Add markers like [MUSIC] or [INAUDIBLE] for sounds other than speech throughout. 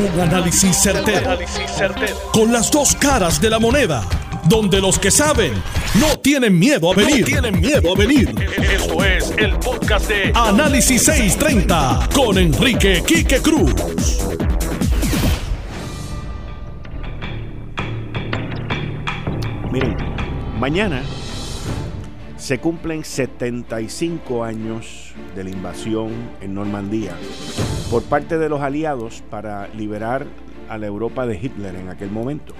Un análisis certero, Con las dos caras de la moneda. Donde los que saben no tienen miedo a venir. tienen miedo a venir. Esto es el podcast de Análisis 630 con Enrique Quique Cruz. Miren, mañana se cumplen 75 años de la invasión en Normandía por parte de los aliados para liberar a la Europa de Hitler en aquel momento.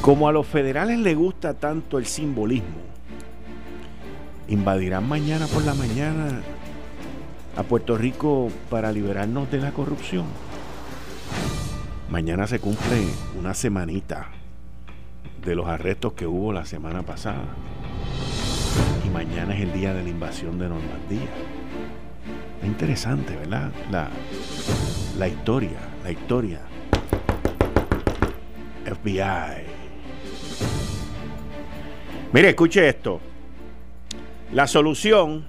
Como a los federales les gusta tanto el simbolismo, invadirán mañana por la mañana a Puerto Rico para liberarnos de la corrupción. Mañana se cumple una semanita de los arrestos que hubo la semana pasada y mañana es el día de la invasión de Normandía. Es interesante, ¿verdad? La, la historia, la historia. FBI. Mire, escuche esto. La solución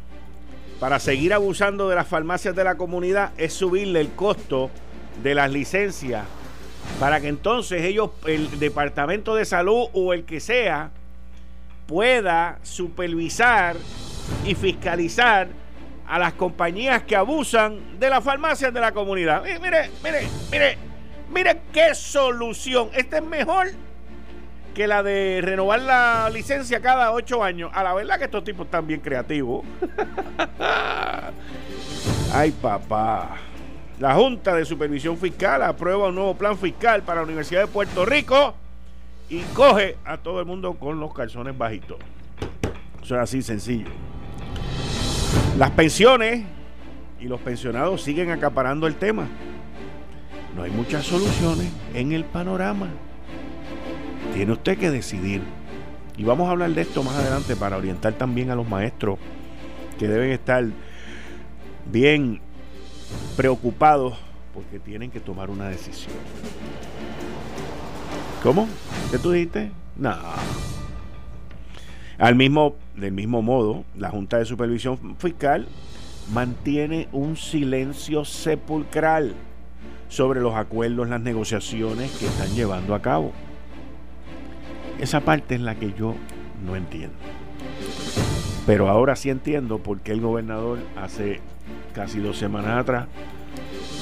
para seguir abusando de las farmacias de la comunidad es subirle el costo de las licencias para que entonces ellos, el Departamento de Salud o el que sea, pueda supervisar y fiscalizar a las compañías que abusan de las farmacias de la comunidad. Mire, mire, mire, mire, qué solución. Esta es mejor que la de renovar la licencia cada ocho años. A la verdad que estos tipos están bien creativos. [LAUGHS] Ay, papá. La Junta de Supervisión Fiscal aprueba un nuevo plan fiscal para la Universidad de Puerto Rico y coge a todo el mundo con los calzones bajitos. Eso es así sencillo. Las pensiones y los pensionados siguen acaparando el tema. No hay muchas soluciones en el panorama. Tiene usted que decidir. Y vamos a hablar de esto más adelante para orientar también a los maestros que deben estar bien preocupados porque tienen que tomar una decisión. ¿Cómo? ¿Qué tú dijiste? No. Al mismo, del mismo modo, la Junta de Supervisión Fiscal mantiene un silencio sepulcral sobre los acuerdos, las negociaciones que están llevando a cabo. Esa parte es la que yo no entiendo. Pero ahora sí entiendo por qué el gobernador hace casi dos semanas atrás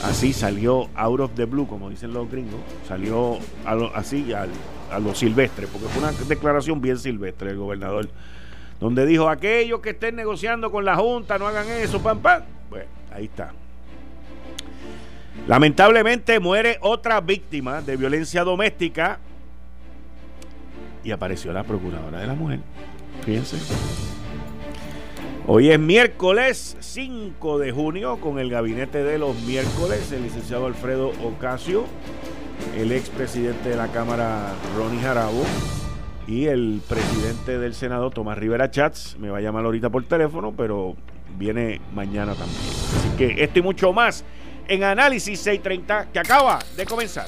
así salió out of the blue, como dicen los gringos, salió así a lo silvestre, porque fue una declaración bien silvestre del gobernador, donde dijo, aquellos que estén negociando con la Junta, no hagan eso, pam, pam. Bueno, ahí está. Lamentablemente muere otra víctima de violencia doméstica y apareció la procuradora de la mujer. Fíjense. Hoy es miércoles 5 de junio con el gabinete de los miércoles, el licenciado Alfredo Ocasio, el expresidente de la Cámara Ronnie Jarabo y el presidente del Senado Tomás Rivera Chats. Me va a llamar ahorita por teléfono, pero viene mañana también. Así que esto y mucho más en Análisis 630 que acaba de comenzar.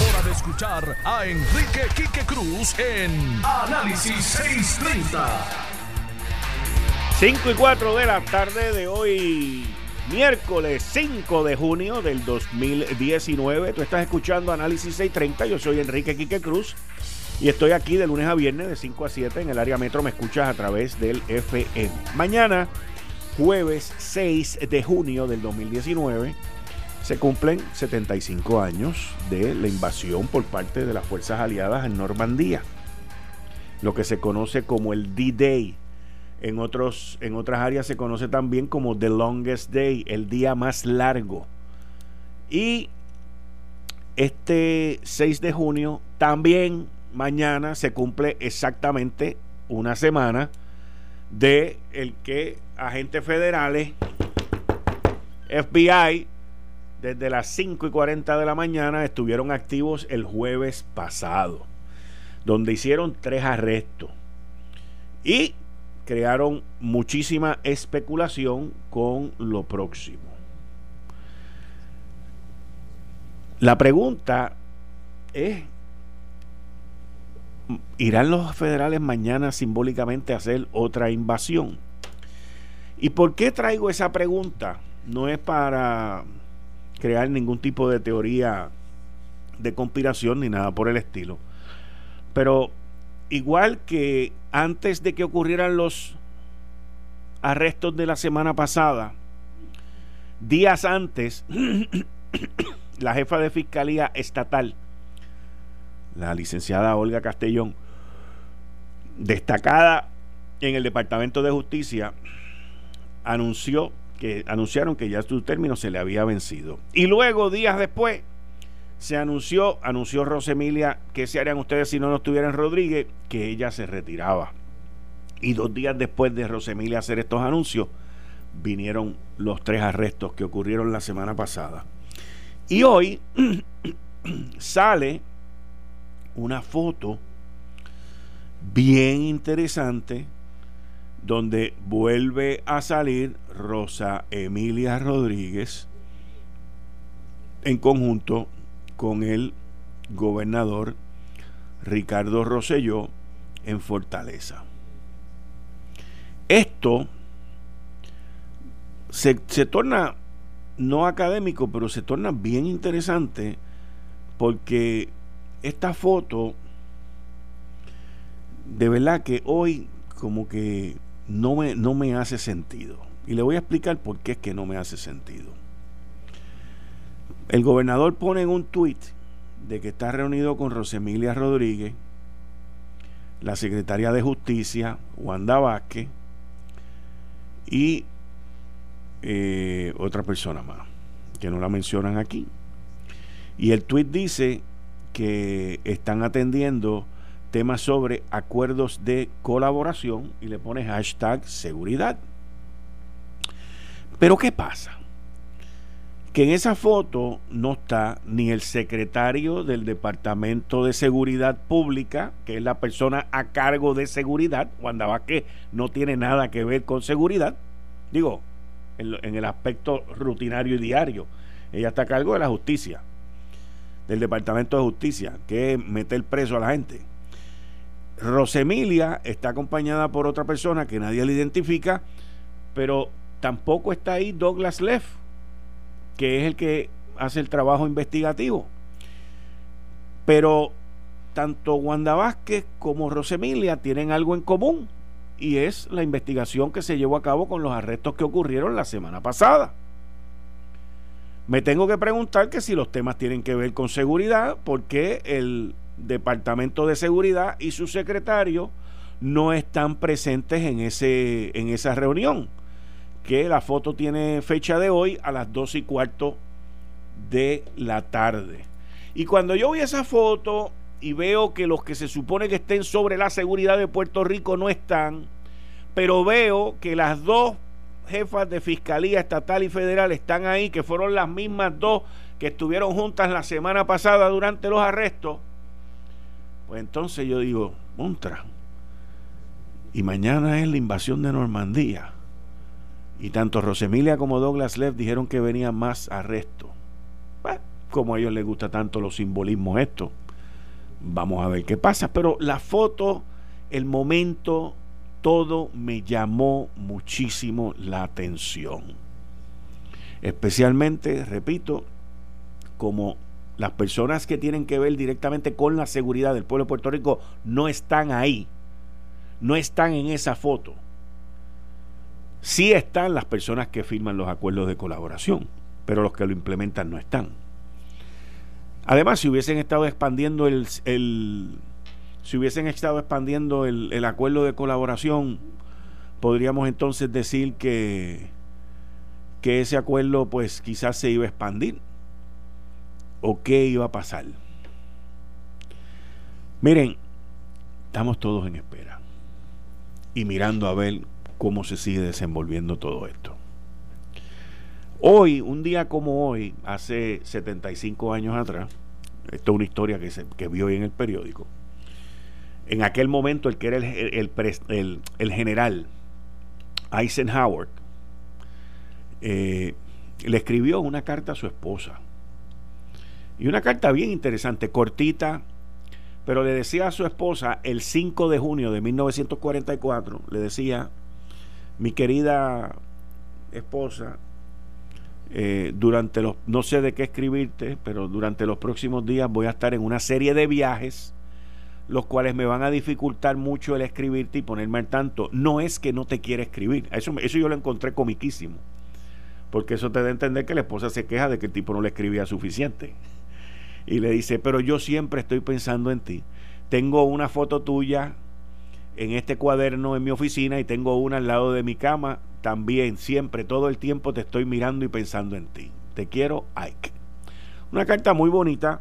hora de escuchar a Enrique Quique Cruz en Análisis 630. 5 y 4 de la tarde de hoy miércoles 5 de junio del 2019. Tú estás escuchando Análisis 630. Yo soy Enrique Quique Cruz. Y estoy aquí de lunes a viernes de 5 a 7 en el área metro. Me escuchas a través del FM. Mañana, jueves 6 de junio del 2019, se cumplen 75 años de la invasión por parte de las fuerzas aliadas en Normandía. Lo que se conoce como el D-Day. En, otros, en otras áreas se conoce también como The Longest Day, el día más largo. Y este 6 de junio también mañana se cumple exactamente una semana de el que agentes federales, FBI, desde las 5 y 40 de la mañana estuvieron activos el jueves pasado, donde hicieron tres arrestos y crearon muchísima especulación con lo próximo. La pregunta es, ¿irán los federales mañana simbólicamente a hacer otra invasión? ¿Y por qué traigo esa pregunta? No es para crear ningún tipo de teoría de conspiración ni nada por el estilo. Pero igual que antes de que ocurrieran los arrestos de la semana pasada, días antes, [COUGHS] la jefa de Fiscalía Estatal, la licenciada Olga Castellón, destacada en el Departamento de Justicia, anunció que anunciaron que ya su término se le había vencido. Y luego, días después, se anunció, anunció Rosemilia, que se harían ustedes si no no estuviera en Rodríguez, que ella se retiraba. Y dos días después de Rosemilia hacer estos anuncios, vinieron los tres arrestos que ocurrieron la semana pasada. Y hoy [CLEARS THROAT] sale una foto bien interesante donde vuelve a salir Rosa Emilia Rodríguez en conjunto con el gobernador Ricardo Rosselló en Fortaleza. Esto se, se torna no académico, pero se torna bien interesante porque esta foto, de verdad que hoy como que no me, no me hace sentido. Y le voy a explicar por qué es que no me hace sentido. El gobernador pone en un tuit de que está reunido con Rosemilia Rodríguez, la secretaria de Justicia, Wanda Vázquez, y eh, otra persona más, que no la mencionan aquí. Y el tuit dice que están atendiendo temas sobre acuerdos de colaboración y le pone hashtag seguridad. Pero ¿qué pasa? Que en esa foto no está ni el secretario del Departamento de Seguridad Pública, que es la persona a cargo de seguridad, Wanda Vázquez no tiene nada que ver con seguridad, digo, en, el aspecto rutinario y diario. Ella está a cargo de la justicia, del Departamento de Justicia, que es meter preso a la gente. Rosemilia está acompañada por otra persona que nadie le identifica, pero tampoco está ahí Douglas Leff, que es el que hace el trabajo investigativo. Pero tanto Wanda Vázquez como Rosemilia tienen algo en común y es la investigación que se llevó a cabo con los arrestos que ocurrieron la semana pasada. Me tengo que preguntar que si los temas tienen que ver con seguridad, porque el Departamento de Seguridad y su secretario no están presentes en, ese, en esa reunión, que la foto tiene fecha de hoy a las dos y cuarto de la tarde. Y cuando yo vi esa foto y veo que los que se supone que estén sobre la seguridad de Puerto Rico no están, pero veo que las dos jefas de fiscalía estatal y federal están ahí, que fueron las mismas dos que estuvieron juntas la semana pasada durante los arrestos, pues entonces yo digo, montra, y mañana es la invasión de Normandía. Y tanto Rosemilia como Douglas Leff dijeron que venían más arrestos. como a ellos les gusta tanto los simbolismos esto Vamos a ver qué pasa. Pero la foto, el momento, todo me llamó muchísimo la atención. Especialmente, repito, como las personas que tienen que ver directamente con la seguridad del pueblo de Puerto Rico no están ahí, no están en esa foto. Sí están las personas que firman los acuerdos de colaboración, pero los que lo implementan no están. Además, si hubiesen estado expandiendo el, si hubiesen estado expandiendo el, el, acuerdo de colaboración, podríamos entonces decir que, que ese acuerdo pues quizás se iba a expandir o qué iba a pasar. Miren, estamos todos en espera y mirando a ver cómo se sigue desenvolviendo todo esto. Hoy, un día como hoy, hace 75 años atrás, esto es una historia que, se, que vi hoy en el periódico, en aquel momento el que era el, el, general Eisenhower eh, le escribió una carta a su esposa. Y una carta bien interesante, cortita, pero le decía a su esposa el 5 de junio de 1944, le decía, mi querida esposa, eh, durante los, no sé de qué escribirte, pero durante los próximos días voy a estar en una serie de viajes, los cuales me van a dificultar mucho el escribirte y ponerme al tanto. No es que no te quiera escribir, eso, eso yo lo encontré comiquísimo, porque eso te da a entender que la esposa se queja de que el tipo no le escribía suficiente. Y le dice, pero yo siempre estoy pensando en ti. Tengo una foto tuya en este cuaderno en mi oficina y tengo una al lado de mi cama. También, siempre, todo el tiempo te estoy mirando y pensando en ti. Te quiero, Ike. Una carta muy bonita,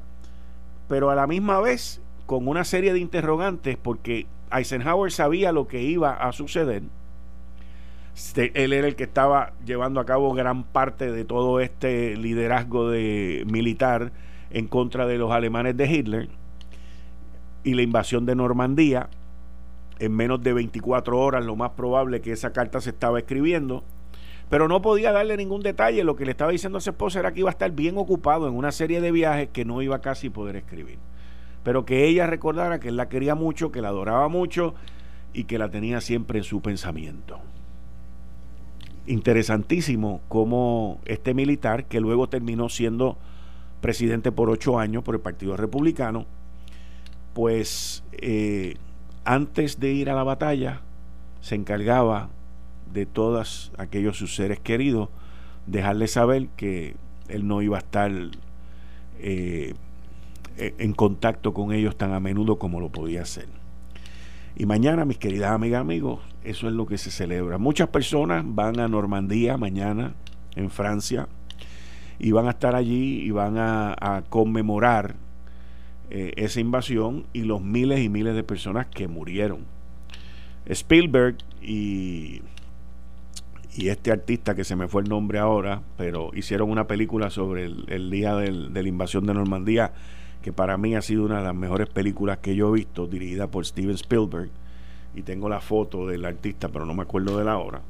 pero a la misma vez con una serie de interrogantes porque Eisenhower sabía lo que iba a suceder. Él era el que estaba llevando a cabo gran parte de todo este liderazgo de militar en contra de los alemanes de Hitler y la invasión de Normandía en menos de 24 horas, lo más probable que esa carta se estaba escribiendo, pero no podía darle ningún detalle. Lo que le estaba diciendo a su esposa era que iba a estar bien ocupado en una serie de viajes que no iba casi a poder escribir. Pero que ella recordara que él la quería mucho, que la adoraba mucho y que la tenía siempre en su pensamiento. Interesantísimo cómo este militar, que luego terminó siendo presidente por ocho años por el Partido Republicano, pues eh, antes de ir a la batalla, se encargaba de todos aquellos sus seres queridos, dejarles saber que él no iba a estar eh, e, en contacto con ellos tan a menudo como lo podía hacer. Y mañana, mis queridas amigas, amigos, eso es lo que se celebra. Muchas personas van a Normandía mañana, en Francia, y van a estar allí y van a conmemorar eh, esa invasión y los miles y miles de personas que murieron. Spielberg y, y este artista que se me fue el nombre ahora, pero hicieron una película sobre el, día de la invasión de Normandía, que para mí ha sido una de las mejores películas que yo he visto, dirigida por Steven Spielberg. Y tengo la foto del artista, pero no me acuerdo de la hora.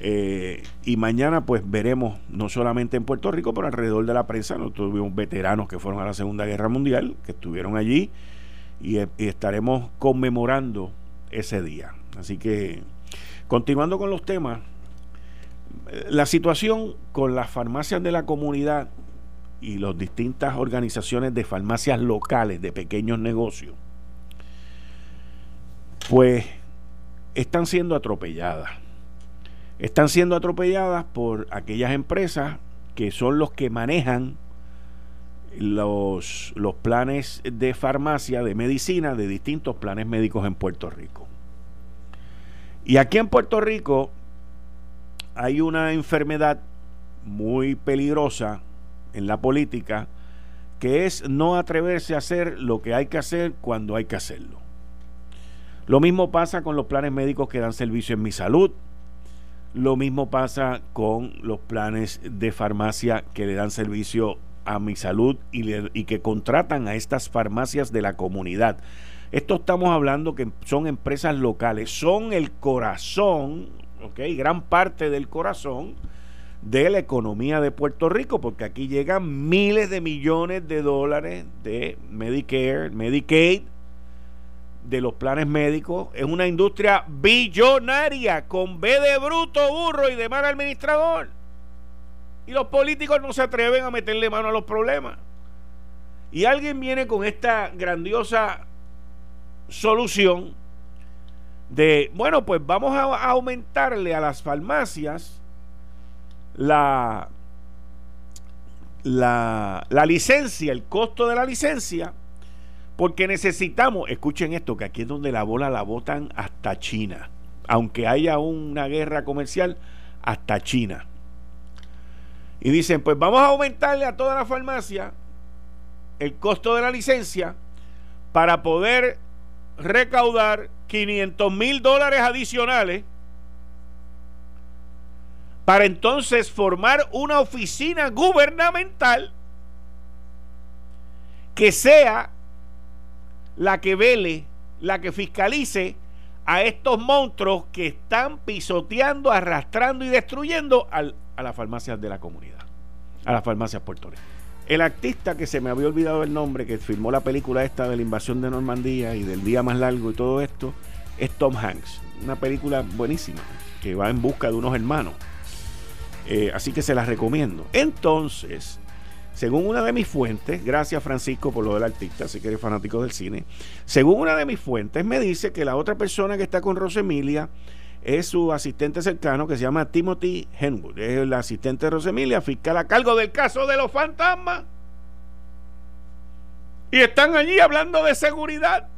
Eh, y mañana pues veremos, no solamente en Puerto Rico, pero alrededor de la prensa, nosotros tuvimos veteranos que fueron a la Segunda Guerra Mundial, que estuvieron allí, y, y estaremos conmemorando ese día. Así que, continuando con los temas, la situación con las farmacias de la comunidad y las distintas organizaciones de farmacias locales, de pequeños negocios, pues están siendo atropelladas están siendo atropelladas por aquellas empresas que son los que manejan los, los planes de farmacia, de medicina, de distintos planes médicos en Puerto Rico. Y aquí en Puerto Rico hay una enfermedad muy peligrosa en la política que es no atreverse a hacer lo que hay que hacer cuando hay que hacerlo. Lo mismo pasa con los planes médicos que dan servicio en mi salud, lo mismo pasa con los planes de farmacia que le dan servicio a mi salud y, que contratan a estas farmacias de la comunidad. Esto estamos hablando que son empresas locales, son el corazón, ¿ok? Gran parte del corazón de la economía de Puerto Rico, porque aquí llegan miles de millones de dólares de Medicare, Medicaid, de los planes médicos es una industria billonaria con B de bruto, burro y de mal administrador. Y los políticos no se atreven a meterle mano a los problemas. Y alguien viene con esta grandiosa solución de, bueno, pues vamos a aumentarle a las farmacias la, la, la licencia, el costo de la licencia porque necesitamos, escuchen esto, que aquí es donde la bola la botan hasta China. Aunque haya una guerra comercial, hasta China. Y dicen, pues vamos a aumentarle a toda la farmacia el costo de la licencia para poder recaudar 500 mil dólares adicionales para entonces formar una oficina gubernamental que sea la que vele, la que fiscalice a estos monstruos que están pisoteando, arrastrando y destruyendo a las farmacias de la comunidad, a las farmacias puertorriqueñas. El artista que se me había olvidado el nombre, que filmó la película esta de la invasión de Normandía y del día más largo y todo esto, es Tom Hanks. Una película buenísima, que va en busca de unos hermanos. Eh, así que se las recomiendo. Entonces, según una de mis fuentes, gracias Francisco por lo del artista, así que fanático del cine, según una de mis fuentes me dice que la otra persona que está con Rosemilia es su asistente cercano que se llama Timothy Henwood. Es el asistente de Rosemilia, fiscal a cargo del caso de los fantasmas. Y están allí hablando de seguridad.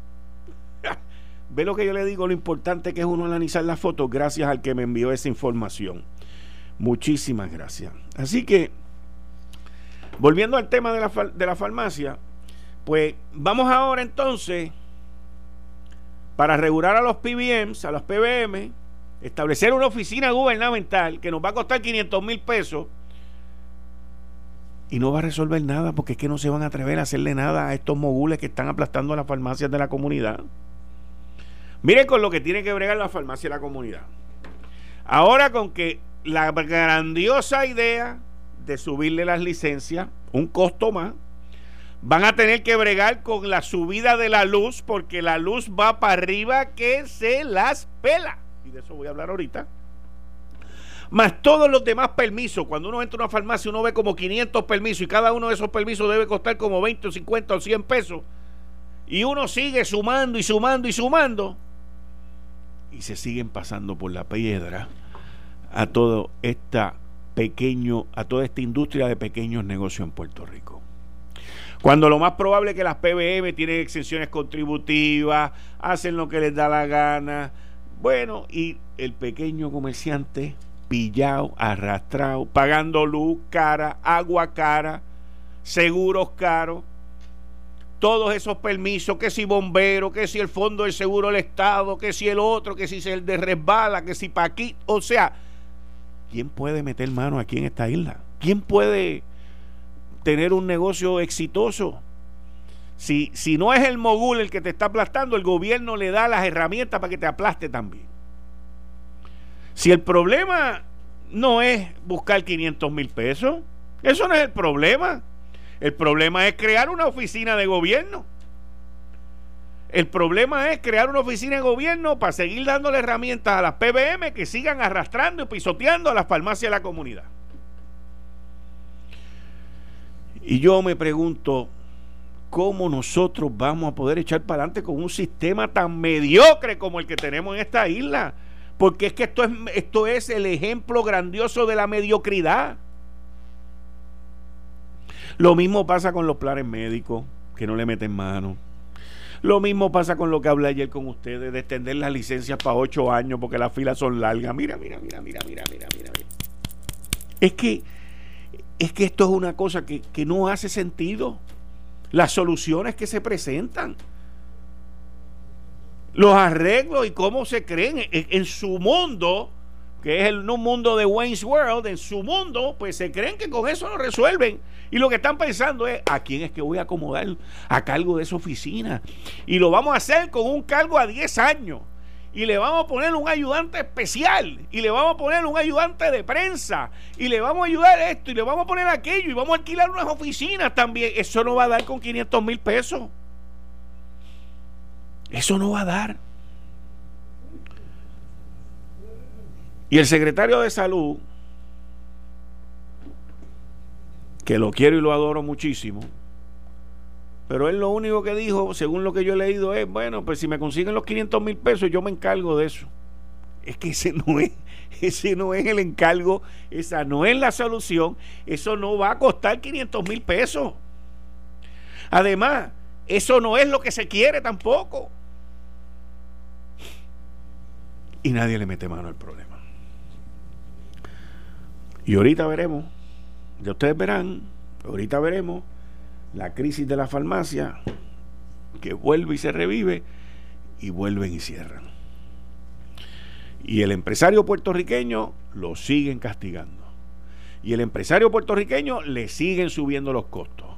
[LAUGHS] Ve lo que yo le digo, lo importante que es uno analizar las fotos gracias al que me envió esa información. Muchísimas gracias. Así que, volviendo al tema de la, de la farmacia, pues vamos ahora entonces, para regular a los PBMs, a los PBM, establecer una oficina gubernamental que nos va a costar 500 mil pesos y no va a resolver nada porque es que no se van a atrever a hacerle nada a estos mogules que están aplastando a las farmacias de la comunidad. Miren con lo que tiene que bregar la farmacia de la comunidad. Ahora con que la grandiosa idea de subirle las licencias, un costo más, van a tener que bregar con la subida de la luz porque la luz va para arriba que se las pela y de eso voy a hablar ahorita, más todos los demás permisos. Cuando uno entra a una farmacia, uno ve como 500 permisos y cada uno de esos permisos debe costar como 20 o 50 o 100 pesos. Y uno sigue sumando y sumando y sumando. Y se siguen pasando por la piedra a todo esta pequeño, a toda esta industria de pequeños negocios en Puerto Rico. Cuando lo más probable es que las PBM tienen exenciones contributivas, hacen lo que les da la gana, bueno, y el pequeño comerciante pillado, arrastrado, pagando luz cara, agua cara, seguros caros, todos esos permisos, que si bombero, que si el fondo del seguro del Estado, que si el otro, que si el de resbala, que si pa' aquí, o sea, ¿quién puede meter mano aquí en esta isla? ¿Quién puede tener un negocio exitoso? Si, si no es el mogul el que te está aplastando, el gobierno le da las herramientas para que te aplaste también. Si el problema no es buscar 500 mil pesos, eso no es el problema. El problema es crear una oficina de gobierno. El problema es crear una oficina de gobierno para seguir dándole herramientas a las PBM que sigan arrastrando y pisoteando a las farmacias de la comunidad. Y yo me pregunto, ¿cómo nosotros vamos a poder echar para adelante con un sistema tan mediocre como el que tenemos en esta isla? Porque es que esto es, esto es el ejemplo grandioso de la mediocridad. Lo mismo pasa con los planes médicos, que no le meten mano. Lo mismo pasa con lo que hablé ayer con ustedes, de extender las licencias para ocho años porque las filas son largas. Mira, mira, mira, mira, mira, mira, mira. Es que, es que esto es una cosa que, que no hace sentido las soluciones que se presentan, los arreglos y cómo se creen en, su mundo, que es el, un mundo de Wayne's World, en su mundo, pues se creen que con eso lo resuelven. Y lo que están pensando es, ¿a quién es que voy a acomodar a cargo de esa oficina? Y lo vamos a hacer con un cargo a 10 años y le vamos a poner un ayudante especial y le vamos a poner un ayudante de prensa y le vamos a ayudar esto y le vamos a poner aquello y vamos a alquilar unas oficinas también. Eso no va a dar con 500 mil pesos. Eso no va a dar. Y el secretario de salud, que lo quiero y lo adoro muchísimo, pero él lo único que dijo, según lo que yo he leído, es, bueno, pues si me consiguen los 500 mil pesos, yo me encargo de eso. Es que ese no es, [LAUGHS] ese no es el encargo, esa no es la solución, eso no va a costar 500 mil pesos. Además, eso no es lo que se quiere tampoco. Y nadie le mete mano al problema. Y ahorita veremos, ya ustedes verán, ahorita veremos la crisis de la farmacia, que vuelve y se revive, y vuelven y cierran. Y el empresario puertorriqueño lo siguen castigando. Y el empresario puertorriqueño le siguen subiendo los costos.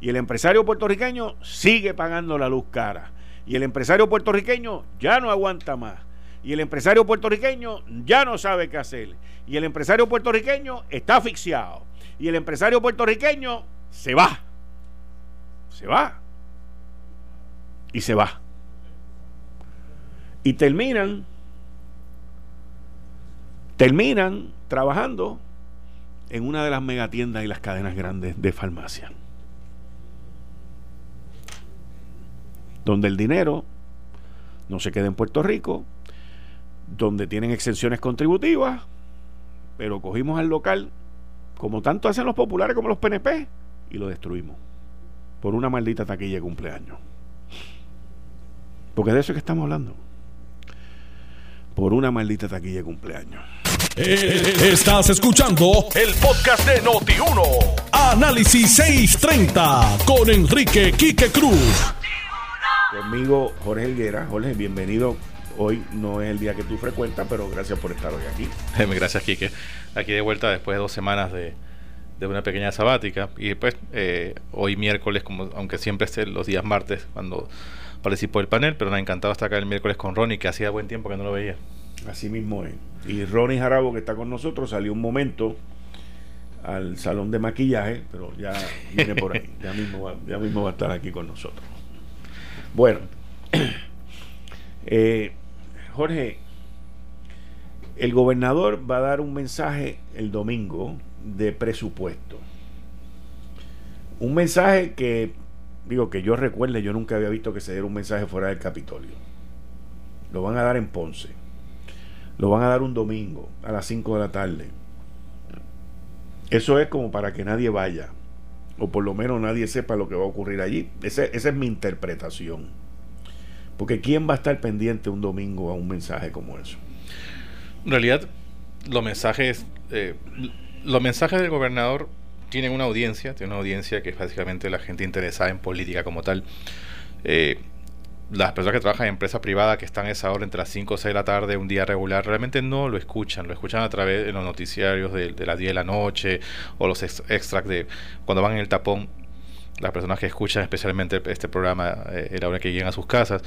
Y el empresario puertorriqueño sigue pagando la luz cara. Y el empresario puertorriqueño ya no aguanta más. Y el empresario puertorriqueño ya no sabe qué hacer. Y el empresario puertorriqueño está asfixiado. Y el empresario puertorriqueño se va. Se va. Y se va. Y terminan, terminan trabajando en una de las megatiendas y las cadenas grandes de farmacia. Donde el dinero no se queda en Puerto Rico, donde tienen exenciones contributivas, pero cogimos al local, como tanto hacen los populares como los PNP, y lo destruimos. Por una maldita taquilla de cumpleaños. Porque de eso es que estamos hablando. Por una maldita taquilla de cumpleaños. Eh, estás escuchando el podcast de Noti1. Análisis 630 con Enrique Quique Cruz. Conmigo Jorge Helguera. Jorge, bienvenido. Hoy no es el día que tú frecuentas, pero gracias por estar hoy aquí. [LAUGHS] Gracias, Quique. Aquí de vuelta después de dos semanas de, una pequeña sabática. Y después, eh, hoy miércoles, como aunque siempre esté los días martes, cuando participo del panel, pero me ha encantado estar acá el miércoles con Ronnie, que hacía buen tiempo que no lo veía. Así mismo es. Y Ronnie Jarabo, que está con nosotros, salió un momento al salón de maquillaje, pero ya viene por ahí. [LAUGHS] Ya mismo va, ya mismo va a estar aquí con nosotros. Bueno, [CLEARS THROAT] eh, Jorge, el gobernador va a dar un mensaje el domingo de presupuesto. Un mensaje que, digo, que yo recuerde, yo nunca había visto que se diera un mensaje fuera del Capitolio. Lo van a dar en Ponce. Lo van a dar un domingo a las 5 de la tarde. Eso es como para que nadie vaya, o por lo menos nadie sepa lo que va a ocurrir allí. esa es mi interpretación. Porque ¿quién va a estar pendiente un domingo a un mensaje como eso? En realidad, los mensajes, eh, los mensajes del gobernador tienen una audiencia, tiene una audiencia que es básicamente la gente interesada en política como tal. Eh, las personas que trabajan en empresa privada que están a esa hora entre las 5 o 6 de la tarde, un día regular, realmente no lo escuchan, lo escuchan a través de los noticiarios de, las 10 de la noche o los extracts de cuando van en el tapón las personas que escuchan especialmente este programa eh, la hora que llegan a sus casas,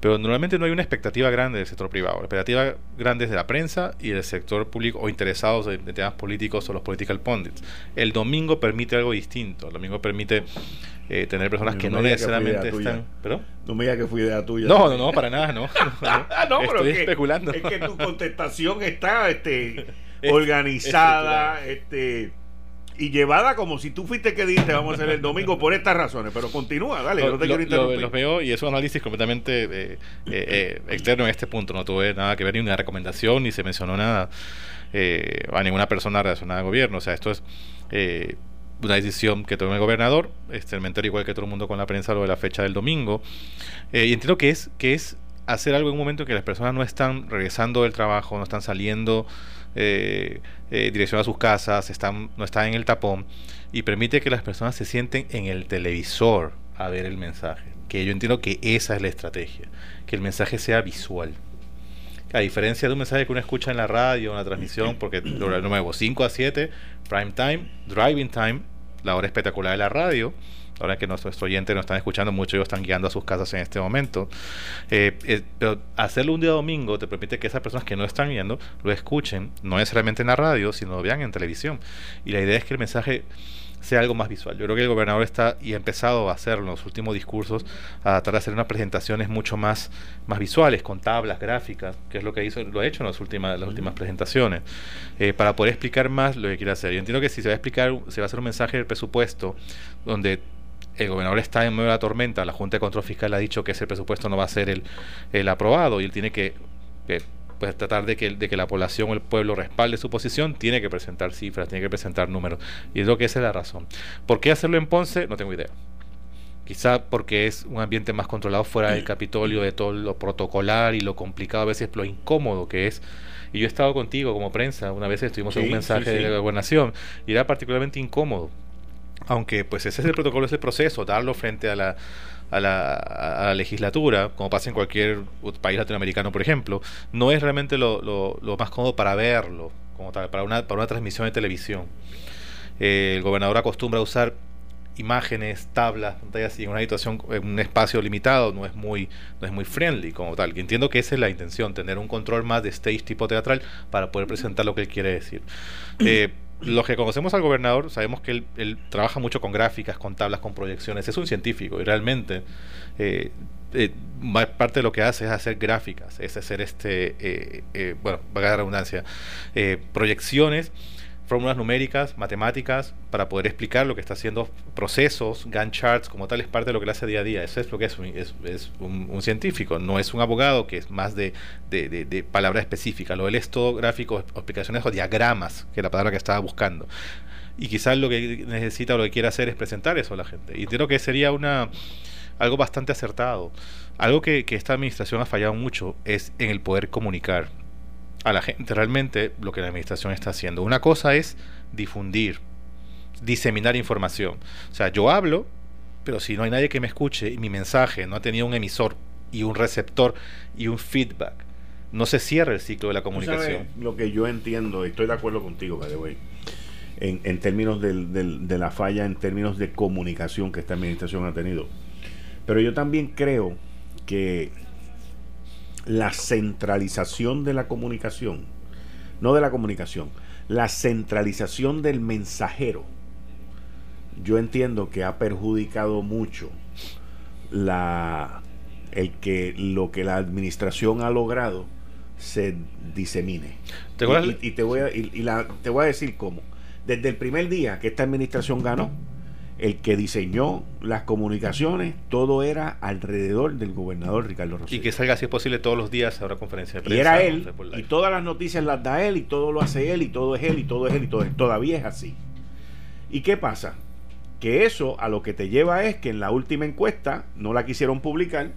pero normalmente no hay una expectativa grande del sector privado. La expectativa grande es de la prensa y del sector público o interesados en temas políticos o los political pundits. El domingo permite algo distinto. El domingo permite eh, tener personas que no necesariamente están. ¿Pero? No me digas que fue idea tuya. No, no, no, para nada, no. [LAUGHS] [LAUGHS] no, Estoy especulando. Es que tu contestación está este, [LAUGHS] organizada, este y llevada como si tú fuiste que dijiste vamos a hacer el domingo por estas razones. Pero continúa, dale, no te quiero Los veo y es un análisis completamente eh, eh, eh, externo en este punto. No tuve nada que ver ni una recomendación ni se mencionó nada a ninguna persona relacionada al gobierno. O sea, esto es una decisión que tomó el gobernador. Este, me igual que todo el mundo con la prensa lo de la fecha del domingo. y entiendo que es, que es hacer algo en un momento en que las personas no están regresando del trabajo, no están saliendo eh, eh, dirección a sus casas, están, no están en el tapón y permite que las personas se sienten en el televisor a ver el mensaje. Que yo entiendo que esa es la estrategia, que el mensaje sea visual. A diferencia de un mensaje que uno escucha en la radio, en la transmisión, [CLEARS THROAT] porque lo nuevo, 5 a 7, prime time, driving time, la hora espectacular de la radio, ahora que nuestros oyentes nos están escuchando, muchos ellos están guiando a sus casas en este momento. Eh, eh, pero hacerlo un día domingo te permite que esas personas que no están viendo lo escuchen, no necesariamente en la radio, sino lo vean en televisión. Y la idea es que el mensaje sea algo más visual. Yo creo que el gobernador está y ha empezado a hacer en los últimos discursos a tratar de hacer unas presentaciones mucho más, más visuales, con tablas, gráficas, que es lo que hizo, lo ha hecho en las últimas, las últimas presentaciones, eh, para poder explicar más lo que quiere hacer. Yo entiendo que si se va a explicar, se va a hacer un mensaje del presupuesto donde el gobernador está en medio de la tormenta, la Junta de Control Fiscal ha dicho que ese presupuesto no va a ser el, el aprobado y él tiene que, pues, tratar de que, de que la población o el pueblo respalde su posición, tiene que presentar cifras, tiene que presentar números. Y es lo que esa es la razón. ¿Por qué hacerlo en Ponce? No tengo idea. Quizá porque es un ambiente más controlado fuera del Capitolio, de todo lo protocolar y lo complicado, a veces lo incómodo que es. Y yo he estado contigo como prensa, una vez estuvimos en un mensaje de la gobernación y era particularmente incómodo aunque pues ese es el protocolo, ese proceso, darlo frente a la, a la, a la, legislatura, como pasa en cualquier país latinoamericano, por ejemplo, no es realmente lo, lo, más cómodo para verlo, como tal, para una, para una transmisión de televisión. Eh, el gobernador acostumbra a usar imágenes, tablas, pantallas y en una situación, un espacio limitado, no es muy, no es muy friendly como tal. Entiendo que esa es la intención, tener un control más de stage tipo teatral para poder presentar lo que él quiere decir. Eh, los que conocemos al gobernador sabemos que él, trabaja mucho con gráficas, con tablas, con proyecciones. Es un científico y realmente eh, eh, parte de lo que hace es hacer gráficas, es hacer este, eh, eh bueno, va a la redundancia, proyecciones fórmulas numéricas, matemáticas, para poder explicar lo que está haciendo procesos, Gantt charts, como tal, es parte de lo que le hace día a día. Eso es lo que es un, científico, no es un abogado que es más de, de, de, palabra específica. Lo de él es todo gráficos, explicaciones o diagramas, que es la palabra que estaba buscando. Y quizás lo que necesita o lo que quiere hacer es presentar eso a la gente. Y creo que sería una algo bastante acertado. Algo que, que esta administración ha fallado mucho es en el poder comunicar a la gente realmente lo que la administración está haciendo. Una cosa es difundir, diseminar información. O sea, yo hablo, pero si no hay nadie que me escuche y mi mensaje no ha tenido un emisor y un receptor y un feedback, no se cierra el ciclo de la comunicación. lo que yo entiendo, estoy de acuerdo contigo, by en, en términos de la falla, en términos de comunicación que esta administración ha tenido. Pero yo también creo que la centralización de la comunicación, no de la comunicación, la centralización del mensajero, yo entiendo que ha perjudicado mucho la el que lo que la administración ha logrado se disemine. y, te voy a, la, te voy a decir cómo. Desde el primer día que esta administración ganó, el que diseñó las comunicaciones, todo era alrededor del gobernador Ricardo Rosselló. Y que salga si es posible todos los días a una conferencia de prensa. Y era él, y todas las noticias las da él, y todo lo hace él, y todo es él, y todo es él, y todo es Todavía es así. ¿Y qué pasa? Que eso a lo que te lleva es que en la última encuesta, no la quisieron publicar,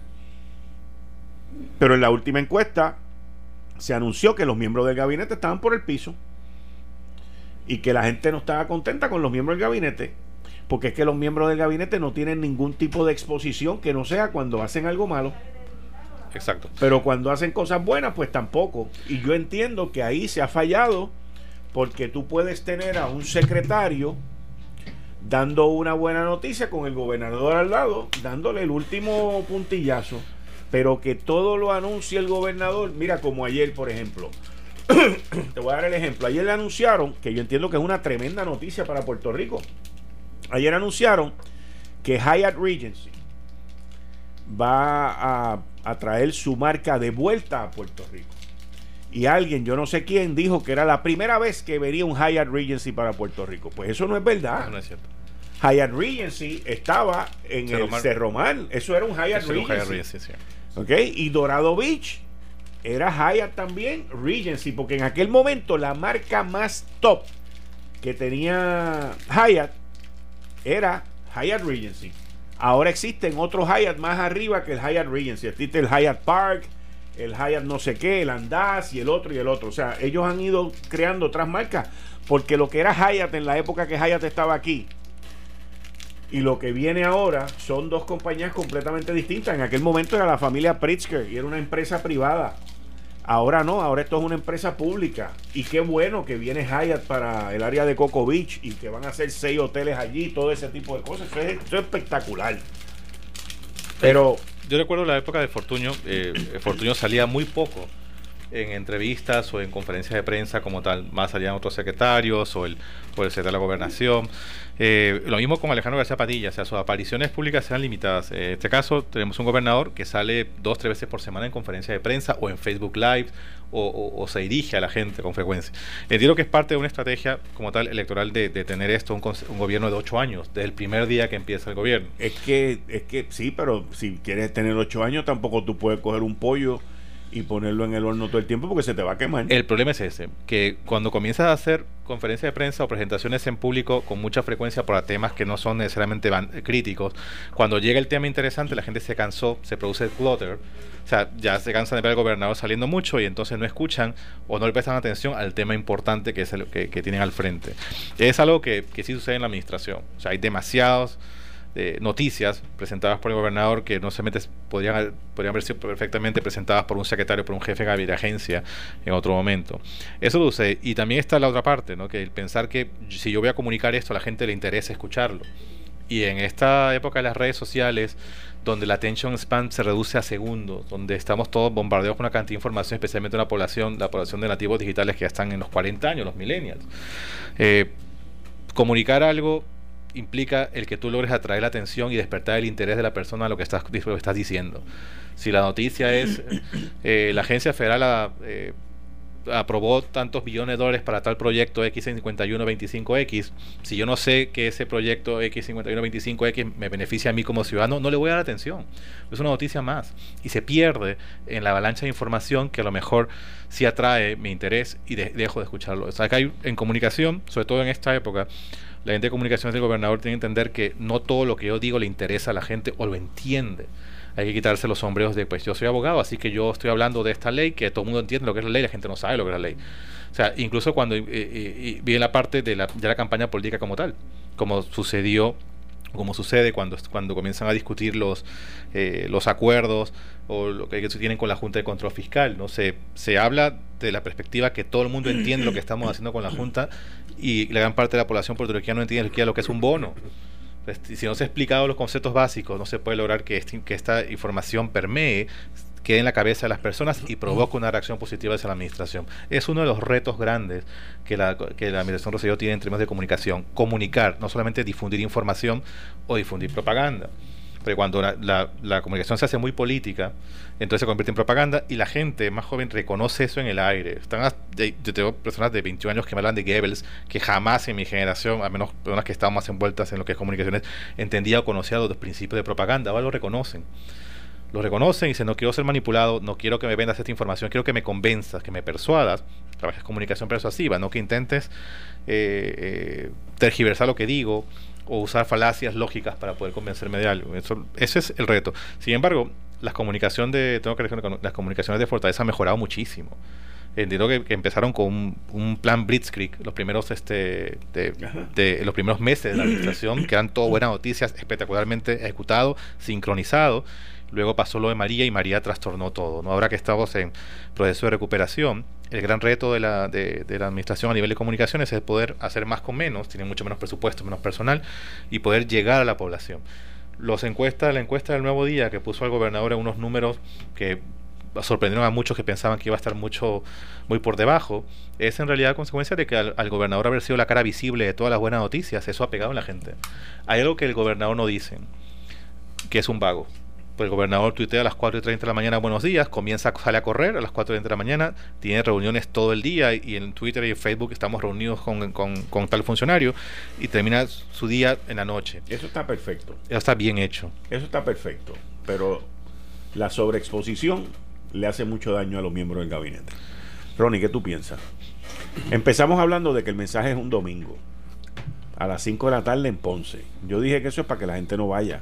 pero en la última encuesta se anunció que los miembros del gabinete estaban por el piso y que la gente no estaba contenta con los miembros del gabinete porque es que los miembros del gabinete no tienen ningún tipo de exposición que no sea cuando hacen algo malo. Exacto. Pero cuando hacen cosas buenas, pues tampoco. Y yo entiendo que ahí se ha fallado porque tú puedes tener a un secretario dando una buena noticia con el gobernador al lado, dándole el último puntillazo, pero que todo lo anuncie el gobernador. Mira, como ayer, por ejemplo. [CLEARS THROAT] Te voy a dar el ejemplo. Ayer le anunciaron, que yo entiendo que es una tremenda noticia para Puerto Rico, Ayer anunciaron que Hyatt Regency va a, traer su marca de vuelta a Puerto Rico. Y alguien, yo no sé quién, dijo que era la primera vez que vería un Hyatt Regency para Puerto Rico. Pues eso no es verdad. no es cierto. Hyatt Regency estaba en el Cerro Mar. Eso era un Hyatt Regency. Y Dorado Beach era Hyatt también Regency, porque en aquel momento la marca más top que tenía Hyatt era Hyatt Regency. Ahora existen otros Hyatt más arriba que el Hyatt Regency. Existe el Hyatt Park, el Hyatt no sé qué, el Andaz y el otro y el otro. O sea, ellos han ido creando otras marcas porque lo que era Hyatt en la época que Hyatt estaba aquí y lo que viene ahora son dos compañías completamente distintas. En aquel momento era la familia Pritzker y era una empresa privada. Ahora no, ahora esto es una empresa pública. Y qué bueno que viene Hyatt para el área de Coco Beach y que van a hacer seis hoteles allí, todo ese tipo de cosas. Eso es, espectacular. Pero. Yo recuerdo la época de Fortuño. Eh, Fortuño salía muy poco en entrevistas o en conferencias de prensa como tal. Más salían otros secretarios o el, o el secretario de la gobernación. Eh, lo mismo con Alejandro García Padilla, o sea, sus apariciones públicas sean limitadas. Eh, en este caso, tenemos un gobernador que sale dos, tres veces por semana en conferencia de prensa o en Facebook Live o, se dirige a la gente con frecuencia. Entiendo que es parte de una estrategia como tal electoral de, tener esto, un, un, gobierno de ocho años, desde el primer día que empieza el gobierno. Es que, es que sí, pero si quieres tener ocho años, tampoco tú puedes coger un pollo y ponerlo en el horno todo el tiempo porque se te va a quemar. El problema es ese, que cuando comienzas a hacer conferencias de prensa o presentaciones en público con mucha frecuencia por temas que no son necesariamente críticos, cuando llega el tema interesante la gente se cansó, se produce el clutter, o sea, ya se cansan de ver al gobernador saliendo mucho y entonces no escuchan o no le prestan atención al tema importante que es el que, tienen al frente. Es algo que, que sí sucede en la administración, o sea, hay demasiados noticias presentadas por el gobernador que no se mete, podrían, podrían haber sido perfectamente presentadas por un secretario, por un jefe de agencia en otro momento. Eso sé. Y también está la otra parte, ¿no? que el pensar que si yo voy a comunicar esto, a la gente le interesa escucharlo. Y en esta época de las redes sociales, donde la attention span se reduce a segundos, donde estamos todos bombardeados con una cantidad de información, especialmente una población, la población de nativos digitales que ya están en los 40 años, los millennials. Eh, comunicar algo implica el que tú logres atraer la atención y despertar el interés de la persona a lo que estás, estás diciendo. Si la noticia es [COUGHS] eh, la agencia federal eh, aprobó tantos billones de dólares para tal proyecto X5125X, si yo no sé que ese proyecto X5125X me beneficia a mí como ciudadano, no le voy a dar atención. Es una noticia más. Y se pierde en la avalancha de información que a lo mejor sí atrae mi interés y dejo de escucharlo. O sea, que hay en comunicación, sobre todo en esta época, la gente de comunicaciones del gobernador tiene que entender que no todo lo que yo digo le interesa a la gente o lo entiende. Hay que quitarse los sombreros de, pues yo soy abogado, así que yo estoy hablando de esta ley, que todo el mundo entiende lo que es la ley, la gente no sabe lo que es la ley. O sea, incluso cuando eh, eh, viene la parte de la, de la campaña política como tal, como sucedió como sucede cuando, cuando comienzan a discutir los, eh, los acuerdos o lo que tienen con la Junta de Control Fiscal. ¿no? Se, se habla de la perspectiva que todo el mundo entiende lo que estamos haciendo con la Junta y la gran parte de la población puertorriqueña no entiende lo que es un bono. Pues, si no se han explicado los conceptos básicos, no se puede lograr que, este, esta información permee quede en la cabeza de las personas y provoque una reacción positiva hacia la administración. Es uno de los retos grandes que la, que la administración Rosselló tiene en términos de comunicación. Comunicar, no solamente difundir información o difundir propaganda. Porque cuando la, comunicación se hace muy política, entonces se convierte en propaganda y la gente más joven reconoce eso en el aire. Están, yo tengo personas de 21 años que me hablan de Goebbels, que jamás en mi generación, a menos personas que estaban más envueltas en lo que es comunicaciones, entendía o conocía los principios de propaganda. Ahora lo reconocen lo reconocen y dicen, no quiero ser manipulado, no quiero que me vendas esta información, quiero que me convenzas, que me persuadas, trabajes comunicación persuasiva, no que intentes eh, eh, tergiversar lo que digo o usar falacias lógicas para poder convencerme de algo. Eso, ese es el reto. Sin embargo, las comunicaciones de, tengo que decir, las comunicaciones de Fortaleza han mejorado muchísimo. Entiendo que, empezaron con un, plan Blitzkrieg los primeros este de, los primeros meses de la administración, que eran todo buenas noticias, espectacularmente ejecutado, sincronizado Luego pasó lo de María y María trastornó todo. ¿no? Ahora que estamos en proceso de recuperación, el gran reto de la, de, la administración a nivel de comunicaciones es poder hacer más con menos, tiene mucho menos presupuesto, menos personal, y poder llegar a la población. Los encuestas, la encuesta del nuevo día que puso al gobernador en unos números que sorprendieron a muchos que pensaban que iba a estar mucho muy por debajo, es en realidad consecuencia de que al, al, gobernador haber sido la cara visible de todas las buenas noticias, eso ha pegado en la gente. Hay algo que el gobernador no dice, que es un vago el gobernador tuitea a las 4 y 30 de la mañana buenos días, comienza, sale a correr a las 4 y 30 de la mañana, tiene reuniones todo el día y en Twitter y en Facebook estamos reunidos con, con, tal funcionario y termina su día en la noche. Eso está perfecto. Eso está bien hecho. Eso está perfecto, pero la sobreexposición le hace mucho daño a los miembros del gabinete. Ronnie, ¿qué tú piensas? Empezamos hablando de que el mensaje es un domingo a las 5 de la tarde en Ponce. Yo dije que eso es para que la gente no vaya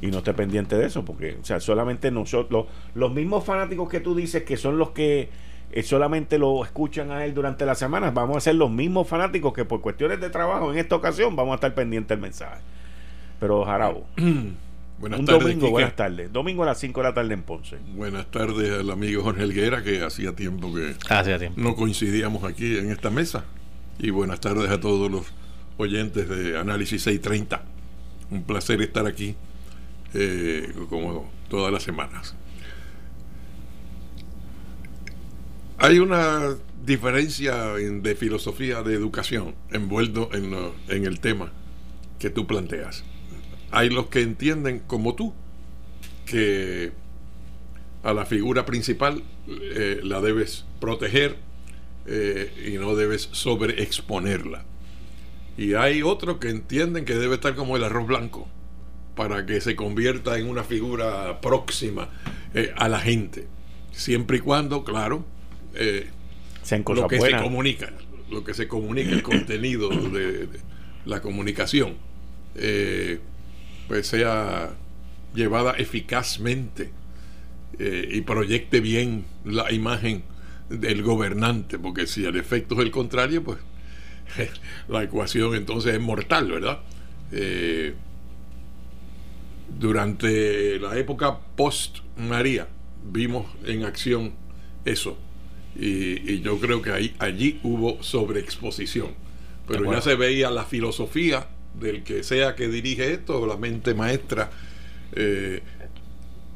y no esté pendiente de eso, porque, o sea, solamente nosotros, los, mismos fanáticos que tú dices que son los que eh, solamente lo escuchan a él durante las semanas, vamos a ser los mismos fanáticos que por cuestiones de trabajo en esta ocasión vamos a estar pendientes del mensaje. Pero Jarabo. [CLEARS THROAT] Buenas un tardes, domingo, buenas tardes. Domingo a las 5 de la tarde en Ponce. Buenas tardes al amigo Jorge Elguera, que hacía tiempo que no coincidíamos aquí en esta mesa. Y buenas tardes a todos los oyentes de Análisis 630. Un placer estar aquí eh, como todas las semanas. Hay una diferencia de filosofía de educación envuelto en, en, el tema que tú planteas. Hay los que entienden como tú que a la figura principal eh, la debes proteger eh, y no debes sobreexponerla. Y hay otros que entienden que debe estar como el arroz blanco, para que se convierta en una figura próxima eh, a la gente. siempre y cuando, claro, eh, Sean lo que buenas. se comunica, lo que se comunica, el [CLEARS THROAT] contenido de, de la comunicación, eh, pues sea llevada eficazmente eh, y proyecte bien la imagen del gobernante, porque si el efecto es el contrario, pues [LAUGHS] la ecuación entonces es mortal, ¿verdad? Durante la época post María vimos en acción eso. Y, y yo creo que ahí, allí hubo sobreexposición. Pero ya se veía la filosofía del que sea que dirige esto la mente maestra eh,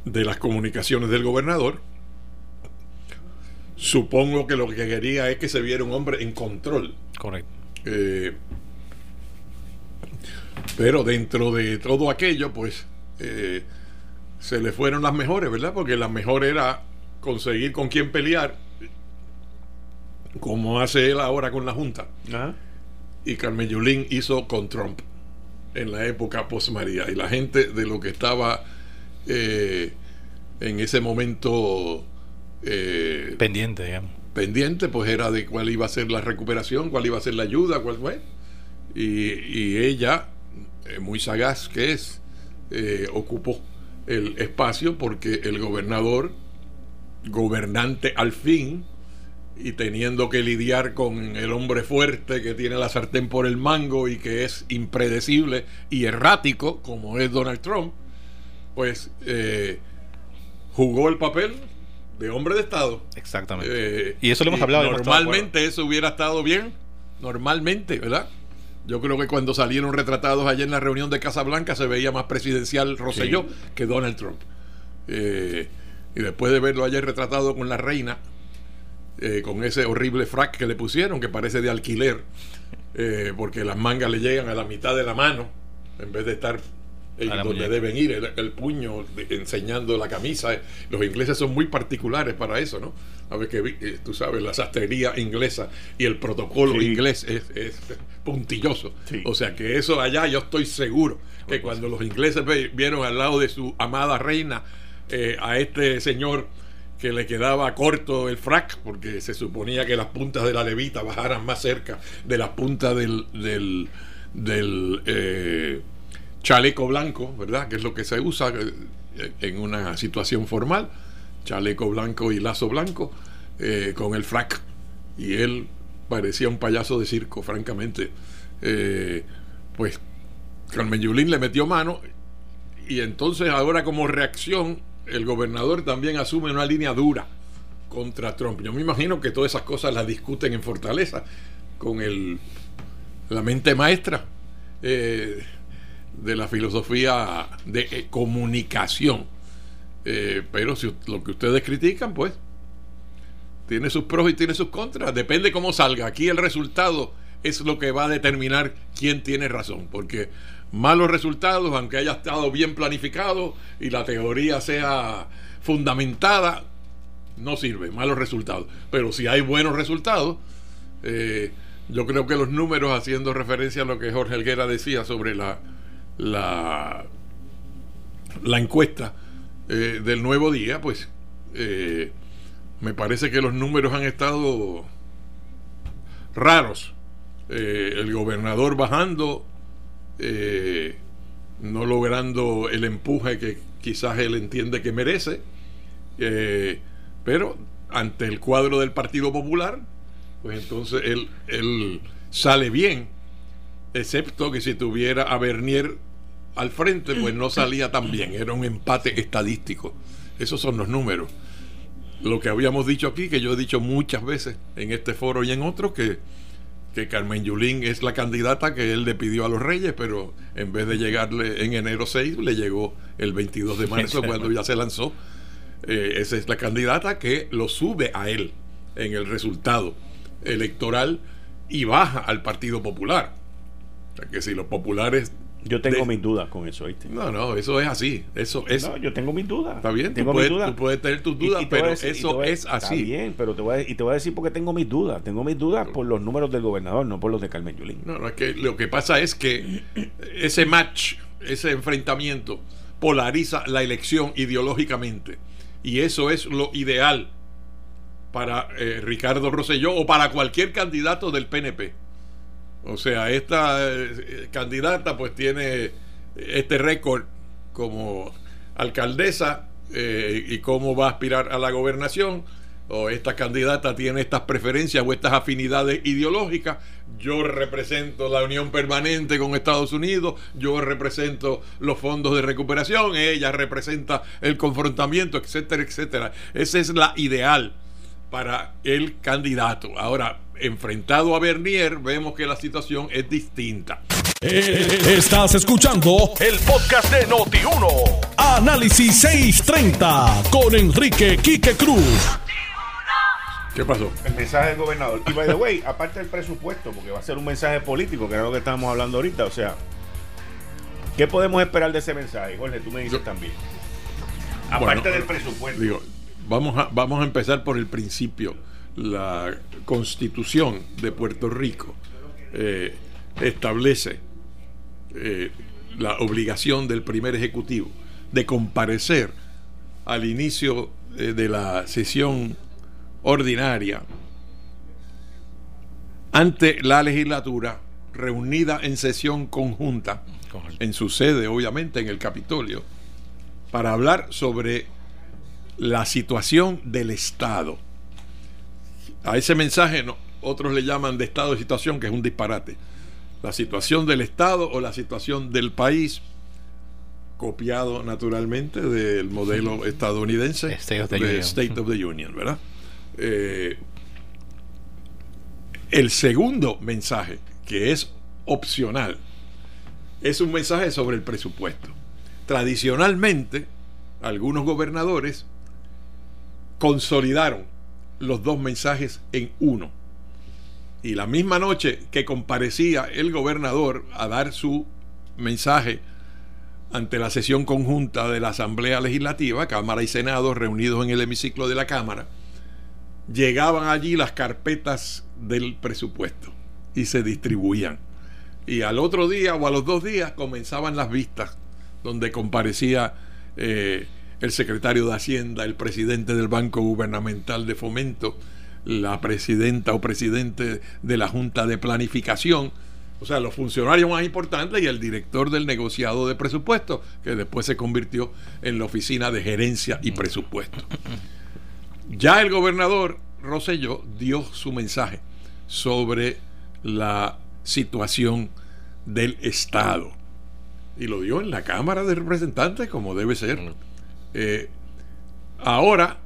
de las comunicaciones del gobernador. Supongo que lo que quería es que se viera un hombre en control. Correcto. eh, pero dentro de todo aquello, pues eh, se le fueron las mejores, ¿verdad? Porque la mejor era conseguir con quién pelear, como hace él ahora con la Junta. Ajá. Y Carmen Yulín hizo con Trump en la época post-María. Y la gente de lo que estaba eh, en ese momento eh, Pendiente, digamos. pendiente, pues era de cuál iba a ser la recuperación, cuál iba a ser la ayuda, cuál fue. Y, y ella, muy sagaz que es, eh, ocupó el espacio porque el gobernador, gobernante al fin, y teniendo que lidiar con el hombre fuerte que tiene la sartén por el mango y que es impredecible y errático, como es Donald Trump, pues eh, jugó el papel de hombre de Estado. Exactamente. Eh, y eso lo hemos hablado. hemos. Normalmente eso hubiera estado bien, normalmente, ¿verdad? Yo creo que cuando salieron retratados ayer en la reunión de Casablanca se veía más presidencial Rosselló que Donald Trump. Eh, y después de verlo ayer retratado con la reina, eh, con ese horrible frac que le pusieron, que parece de alquiler, eh, porque las mangas le llegan a la mitad de la mano, en vez de estar en donde muñeca. deben ir, el, el puño de- enseñando la camisa. Los ingleses son muy particulares para eso, ¿no? A ver que eh, tú sabes, la sastrería inglesa y el protocolo Sí. inglés es, es puntilloso. Sí. O sea que eso allá yo estoy seguro que cuando los ingleses vieron al lado de su amada reina eh, a este señor que le quedaba corto el frac, porque se suponía que las puntas de la levita bajaran más cerca de las puntas del, del, del, eh, chaleco blanco, ¿verdad? Que es lo que se usa eh, en una situación formal, chaleco blanco y lazo blanco, eh, con el frac. Y él parecía un payaso de circo, francamente. Eh, pues Carmen Yulín le metió mano y entonces ahora como reacción el gobernador también asume una línea dura contra Trump. Yo me imagino que todas esas cosas las discuten en Fortaleza con el, la mente maestra eh, de la filosofía de comunicación. Eh, pero si lo que ustedes critican, pues tiene sus pros y tiene sus contras. Depende cómo salga. Aquí el resultado es lo que va a determinar quién tiene razón. Porque malos resultados, aunque haya estado bien planificado y la teoría sea fundamentada, no sirve. Malos resultados. Pero si hay buenos resultados, eh, yo creo que los números, haciendo referencia a lo que Jorge Helguera decía sobre la, la, la encuesta eh, del nuevo día, pues eh, me parece que los números han estado raros. Eh, el gobernador bajando, no logrando el empuje que quizás él entiende que merece, pero ante el cuadro del Partido Popular, pues entonces él, él sale bien, excepto que si tuviera a Bernier al frente, pues no [CLEARS THROAT] salía tan bien, era un empate estadístico. Esos son los números. Lo que habíamos dicho aquí, que yo he dicho muchas veces en este foro y en otros, que, que Carmen Yulín es la candidata que él le pidió a los Reyes, pero en vez de llegarle en enero 6, le llegó el 22 de marzo [LAUGHS] cuando ya se lanzó. Eh, esa es la candidata que lo sube a él en el resultado electoral y baja al Partido Popular. O sea que si los populares... Yo tengo de- mis dudas con eso, ¿viste? No, no, eso es así. Eso es... No, yo tengo mis dudas. Está bien, tú tengo puedes, mis dudas. tú puedes tener tus dudas, y te pero decir- eso es Está así. bien, pero te voy a, y te voy a decir porque tengo mis dudas. Tengo mis dudas por los números del gobernador, no por los de Carmen Yulín. No, no, es que lo que pasa es que ese match, ese enfrentamiento, polariza la elección ideológicamente. Y eso es lo ideal para eh, Ricardo Rosselló o para cualquier candidato del PNP. O sea, esta eh, candidata pues tiene este récord como alcaldesa eh, y cómo va a aspirar a la gobernación o esta candidata tiene estas preferencias o estas afinidades ideológicas. Yo represento la unión permanente con Estados Unidos, yo represento los fondos de recuperación, ella representa el confrontamiento, etcétera, etcétera. Esa es la ideal para el candidato. Ahora, enfrentado a Bernier, vemos que la situación es distinta. Eh, Estás escuchando el podcast de Noti1. Análisis 630 con Enrique Quique Cruz. ¿Qué pasó? El mensaje del gobernador. Y by the way, aparte del presupuesto, porque va a ser un mensaje político, que era lo que estábamos hablando ahorita. O sea, ¿qué podemos esperar de ese mensaje? Jorge, tú me dices Yo- también. Aparte Bueno, del presupuesto. Digo, vamos a, vamos a empezar por el principio. La constitución de Puerto Rico eh, establece eh, la obligación del primer ejecutivo de comparecer al inicio eh, de la sesión ordinaria ante la legislatura reunida en sesión conjunta en su sede, obviamente, en el Capitolio, para hablar sobre la situación del Estado. A ese mensaje no, otros le llaman de estado de situación, que es un disparate. La situación del Estado o la situación del país, copiado naturalmente del modelo estadounidense State of the de Union. State of the Union, ¿verdad? Eh, el segundo mensaje, que es opcional, es un mensaje sobre el presupuesto. Tradicionalmente, algunos gobernadores consolidaron los dos mensajes en uno. Y la misma noche que comparecía el gobernador a dar su mensaje ante la sesión conjunta de la Asamblea Legislativa, Cámara y Senado reunidos en el hemiciclo de la Cámara, llegaban allí las carpetas del presupuesto y se distribuían. Y al otro día o a los dos días comenzaban las vistas, donde comparecía eh, el secretario de Hacienda, el presidente del Banco Gubernamental de Fomento, la presidenta o presidente de la Junta de Planificación, o sea, los funcionarios más importantes y el director del negociado de presupuesto, que después se convirtió en la oficina de gerencia y presupuesto. Ya el gobernador Rosselló dio su mensaje sobre la situación del Estado. Y lo dio en la Cámara de Representantes, como debe ser. Eh, ahora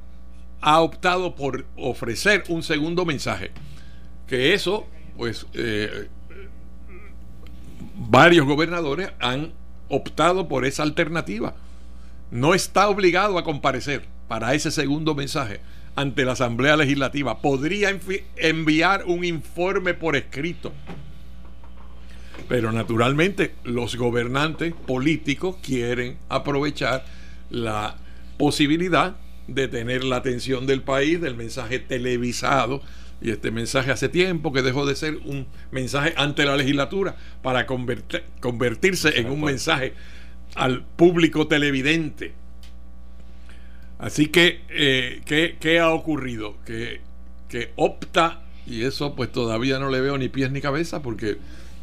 ha optado por ofrecer un segundo mensaje. Que eso, pues, eh, varios gobernadores han optado por esa alternativa. No está obligado a comparecer para ese segundo mensaje ante la Asamblea Legislativa. Podría envi- enviar un informe por escrito. Pero naturalmente los gobernantes políticos quieren aprovechar la posibilidad de tener la atención del país, del mensaje televisado. Y este mensaje hace tiempo que dejó de ser un mensaje ante la legislatura para convertir- convertirse en un mensaje al público televidente. Así que, eh, ¿qué, qué ha ocurrido? Que, que opta, y eso pues todavía no le veo ni pies ni cabeza, porque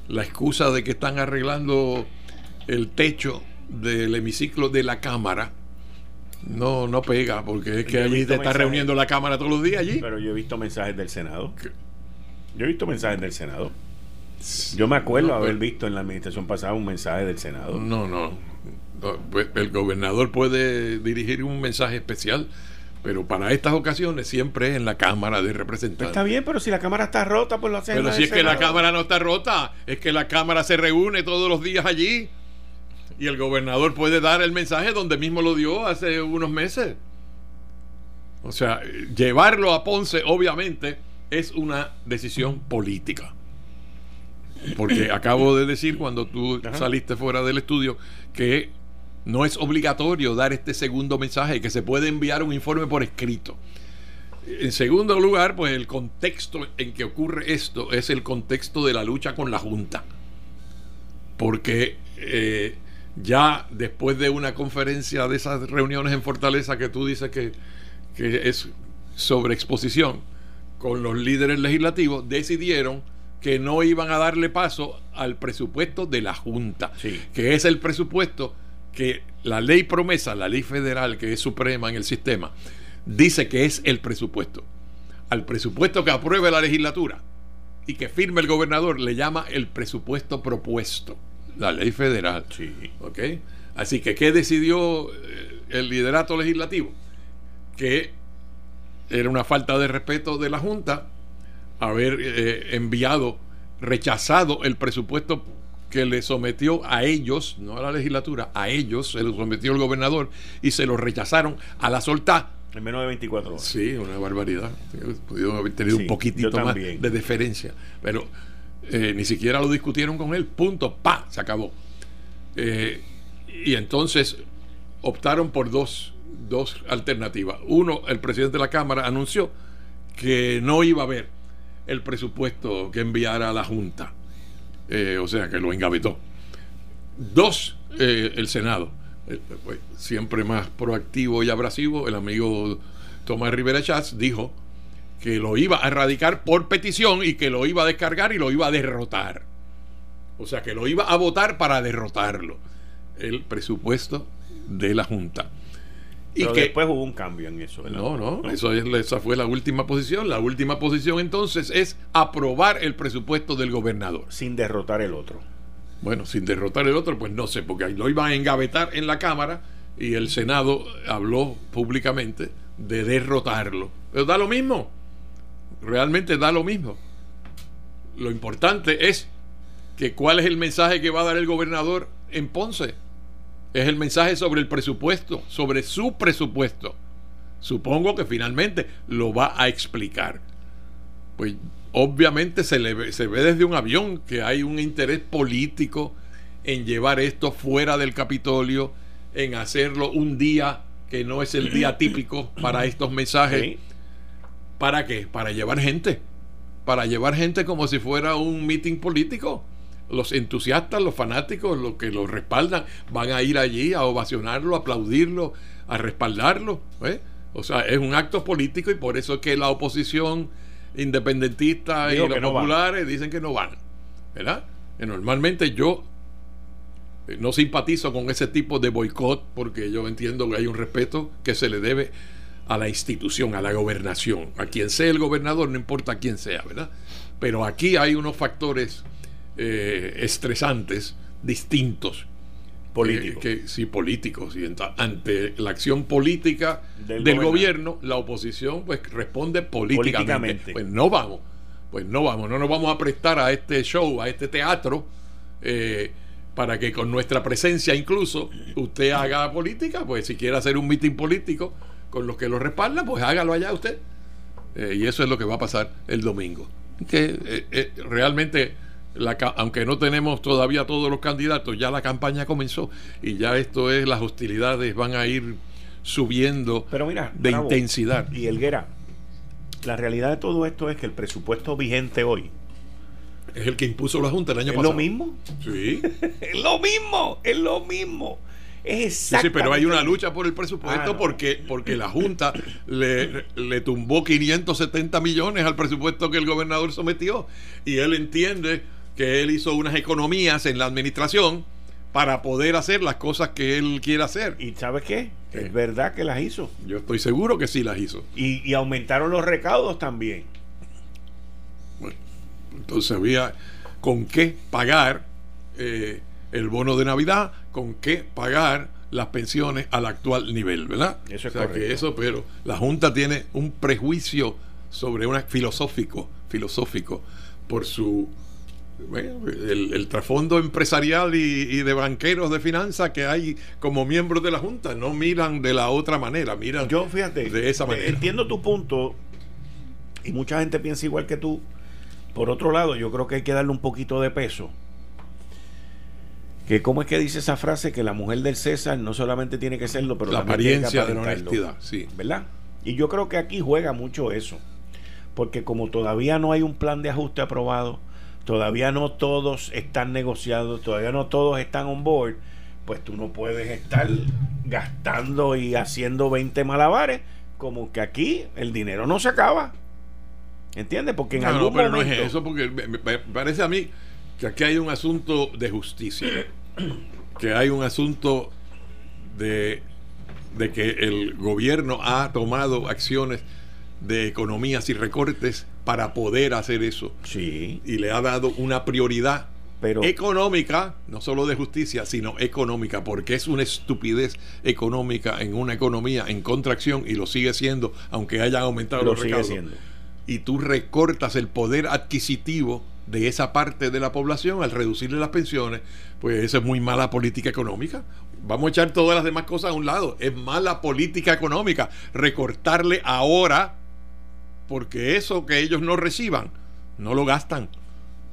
la excusa de que están arreglando el techo del hemiciclo de la Cámara no, no pega, porque es que allí te está reuniendo la Cámara todos los días allí. Pero yo he visto mensajes del Senado. ¿Qué? Yo he visto mensajes del Senado. Yo me acuerdo No, haber visto en la administración pasada un mensaje del Senado. No, no. Pues, El gobernador puede dirigir un mensaje especial, pero para estas ocasiones siempre es en la Cámara de Representantes. Está bien, pero si la cámara está rota, pues lo hacen en Pero si es que la. Cámara no está rota, es que la Cámara se reúne todos los días allí y el gobernador puede dar el mensaje donde mismo lo dio hace unos meses. O sea, llevarlo a Ponce obviamente es una decisión política. Porque [CLEARS THROAT] acabo de decir cuando tú Ajá. saliste fuera del estudio que no es obligatorio dar este segundo mensaje, que se puede enviar un informe por escrito. En segundo lugar, pues el contexto en que ocurre esto es el contexto de la lucha con la Junta. Porque eh, ya después de una conferencia de esas reuniones en Fortaleza que tú dices que, que es sobre exposición con los líderes legislativos, decidieron que no iban a darle paso al presupuesto de la Junta, Sí. que es el presupuesto que la ley promesa, la ley federal que es suprema en el sistema, dice que es el presupuesto. Al presupuesto que apruebe la legislatura y que firme el gobernador le llama el presupuesto propuesto, la ley federal. Sí. ¿Ok? Así que, ¿qué decidió eh, el liderato legislativo? Que era una falta de respeto de la Junta haber eh, enviado, rechazado el presupuesto que le sometió a ellos, no a la legislatura, a ellos se lo sometió el gobernador y se lo rechazaron a la soltá. En menos de 24 horas. Sí, una barbaridad. Pudieron haber tenido Sí, un poquitito más de deferencia. Pero eh, ni siquiera lo discutieron con él. Punto. Pa, se acabó. Eh, y entonces optaron por dos, dos alternativas. Uno, el presidente de la Cámara anunció que no iba a haber el presupuesto que enviara a la Junta. Eh, o sea, que lo engavetó. Dos, eh, el Senado. Pues, siempre más proactivo y abrasivo, el amigo Tomás Rivera Chats dijo que lo iba a erradicar por petición y que lo iba a descargar y lo iba a derrotar. O sea, que lo iba a votar para derrotarlo. El presupuesto de la Junta. Y Pero que después hubo un cambio en eso. ¿verdad? no, no, eso es, esa fue la última posición. La última posición entonces es aprobar el presupuesto del gobernador. Sin derrotar el otro. Bueno, sin derrotar el otro, pues no sé, porque ahí lo iban a engavetar en la Cámara y el Senado habló públicamente de derrotarlo. Pero da lo mismo, realmente da lo mismo. Lo importante es que cuál es el mensaje que va a dar el gobernador en Ponce. Es el mensaje sobre el presupuesto, sobre su presupuesto. Supongo que finalmente lo va a explicar. Pues obviamente se, le ve, se ve desde un avión que hay un interés político en llevar esto fuera del Capitolio, en hacerlo un día que no es el día típico para estos mensajes. ¿Para qué? Para llevar gente. Para llevar gente como si fuera un meeting político. Los entusiastas, los fanáticos, los que lo respaldan, van a ir allí a ovacionarlo, a aplaudirlo, a respaldarlo. ¿eh? O sea, es un acto político y por eso es que la oposición independentista y los no populares dicen que no van. ¿Verdad? Que normalmente yo eh, no simpatizo con ese tipo de boicot porque yo entiendo que hay un respeto que se le debe a la institución, a la gobernación, a quien sea el gobernador, no importa quién sea, ¿verdad? Pero aquí hay unos factores eh, estresantes distintos. Político. Que, que- sí, políticos. Y ante la acción política Del gobierno, la oposición pues responde políticamente. Políticamente. Pues no vamos, pues no vamos, no nos vamos a prestar a este show, a este teatro, eh, para que con nuestra presencia incluso usted haga política, pues si quiere hacer un mitin político con los que lo respaldan, pues hágalo allá usted. Eh, y eso es lo que va a pasar el domingo. Que eh, eh, realmente, la aunque no tenemos todavía todos los candidatos, ya la campaña comenzó y ya esto es, las hostilidades van a ir subiendo Pero mira, de Bravo, intensidad. Y Elguera, la realidad de todo esto es que el presupuesto vigente hoy Es el que impuso la Junta el año es pasado. lo mismo. Sí, [LAUGHS] Es lo mismo, es lo mismo. Sí, sí, pero hay una lucha por el presupuesto Ah, no. porque, porque la Junta le, le tumbó 570 millones al presupuesto que el gobernador sometió y él entiende que él hizo unas economías en la administración para poder hacer las cosas que él quiere hacer. ¿Y sabes qué? ¿Qué? Es verdad que las hizo. Yo estoy seguro que sí las hizo. Y, y aumentaron los recaudos también. Bueno, entonces había con qué pagar eh, el bono de Navidad, con qué pagar las pensiones al actual nivel, ¿verdad? Eso es o sea correcto. que eso, pero la Junta tiene un prejuicio sobre una filosófico, filosófico, por su bueno, el, el trasfondo empresarial y, y de banqueros de finanzas que hay como miembros de la Junta, no miran de la otra manera, miran Yo, fíjate, de esa manera. entiendo tu punto y mucha gente piensa igual que tú. Por otro lado, yo creo que hay que darle un poquito de peso. Que cómo es que dice esa frase que la mujer del César no solamente tiene que serlo, pero la apariencia de la honestidad, sí. ¿verdad? Y yo creo que aquí juega mucho eso. Porque como todavía no hay un plan de ajuste aprobado, todavía no todos están negociados, todavía no todos están on board, pues tú no puedes estar gastando y haciendo 20 malabares como que aquí el dinero no se acaba. ¿Entiendes? Porque en No, no, algún pero momento... no es eso, porque me, me parece a mí que aquí hay un asunto de justicia, que hay un asunto de, de que el gobierno ha tomado acciones de economías y recortes para poder hacer eso. Sí, y le ha dado una prioridad pero... económica, no solo de justicia, sino económica, porque es una estupidez económica en una economía en contracción y lo sigue siendo, aunque hayan aumentado lo los sigue recaudos. siendo. y tú recortas el poder adquisitivo de esa parte de la población al reducirle las pensiones, pues eso es muy mala política económica. Vamos a echar todas las demás cosas a un lado. Es mala política económica recortarle ahora porque eso que ellos no reciban, no lo gastan.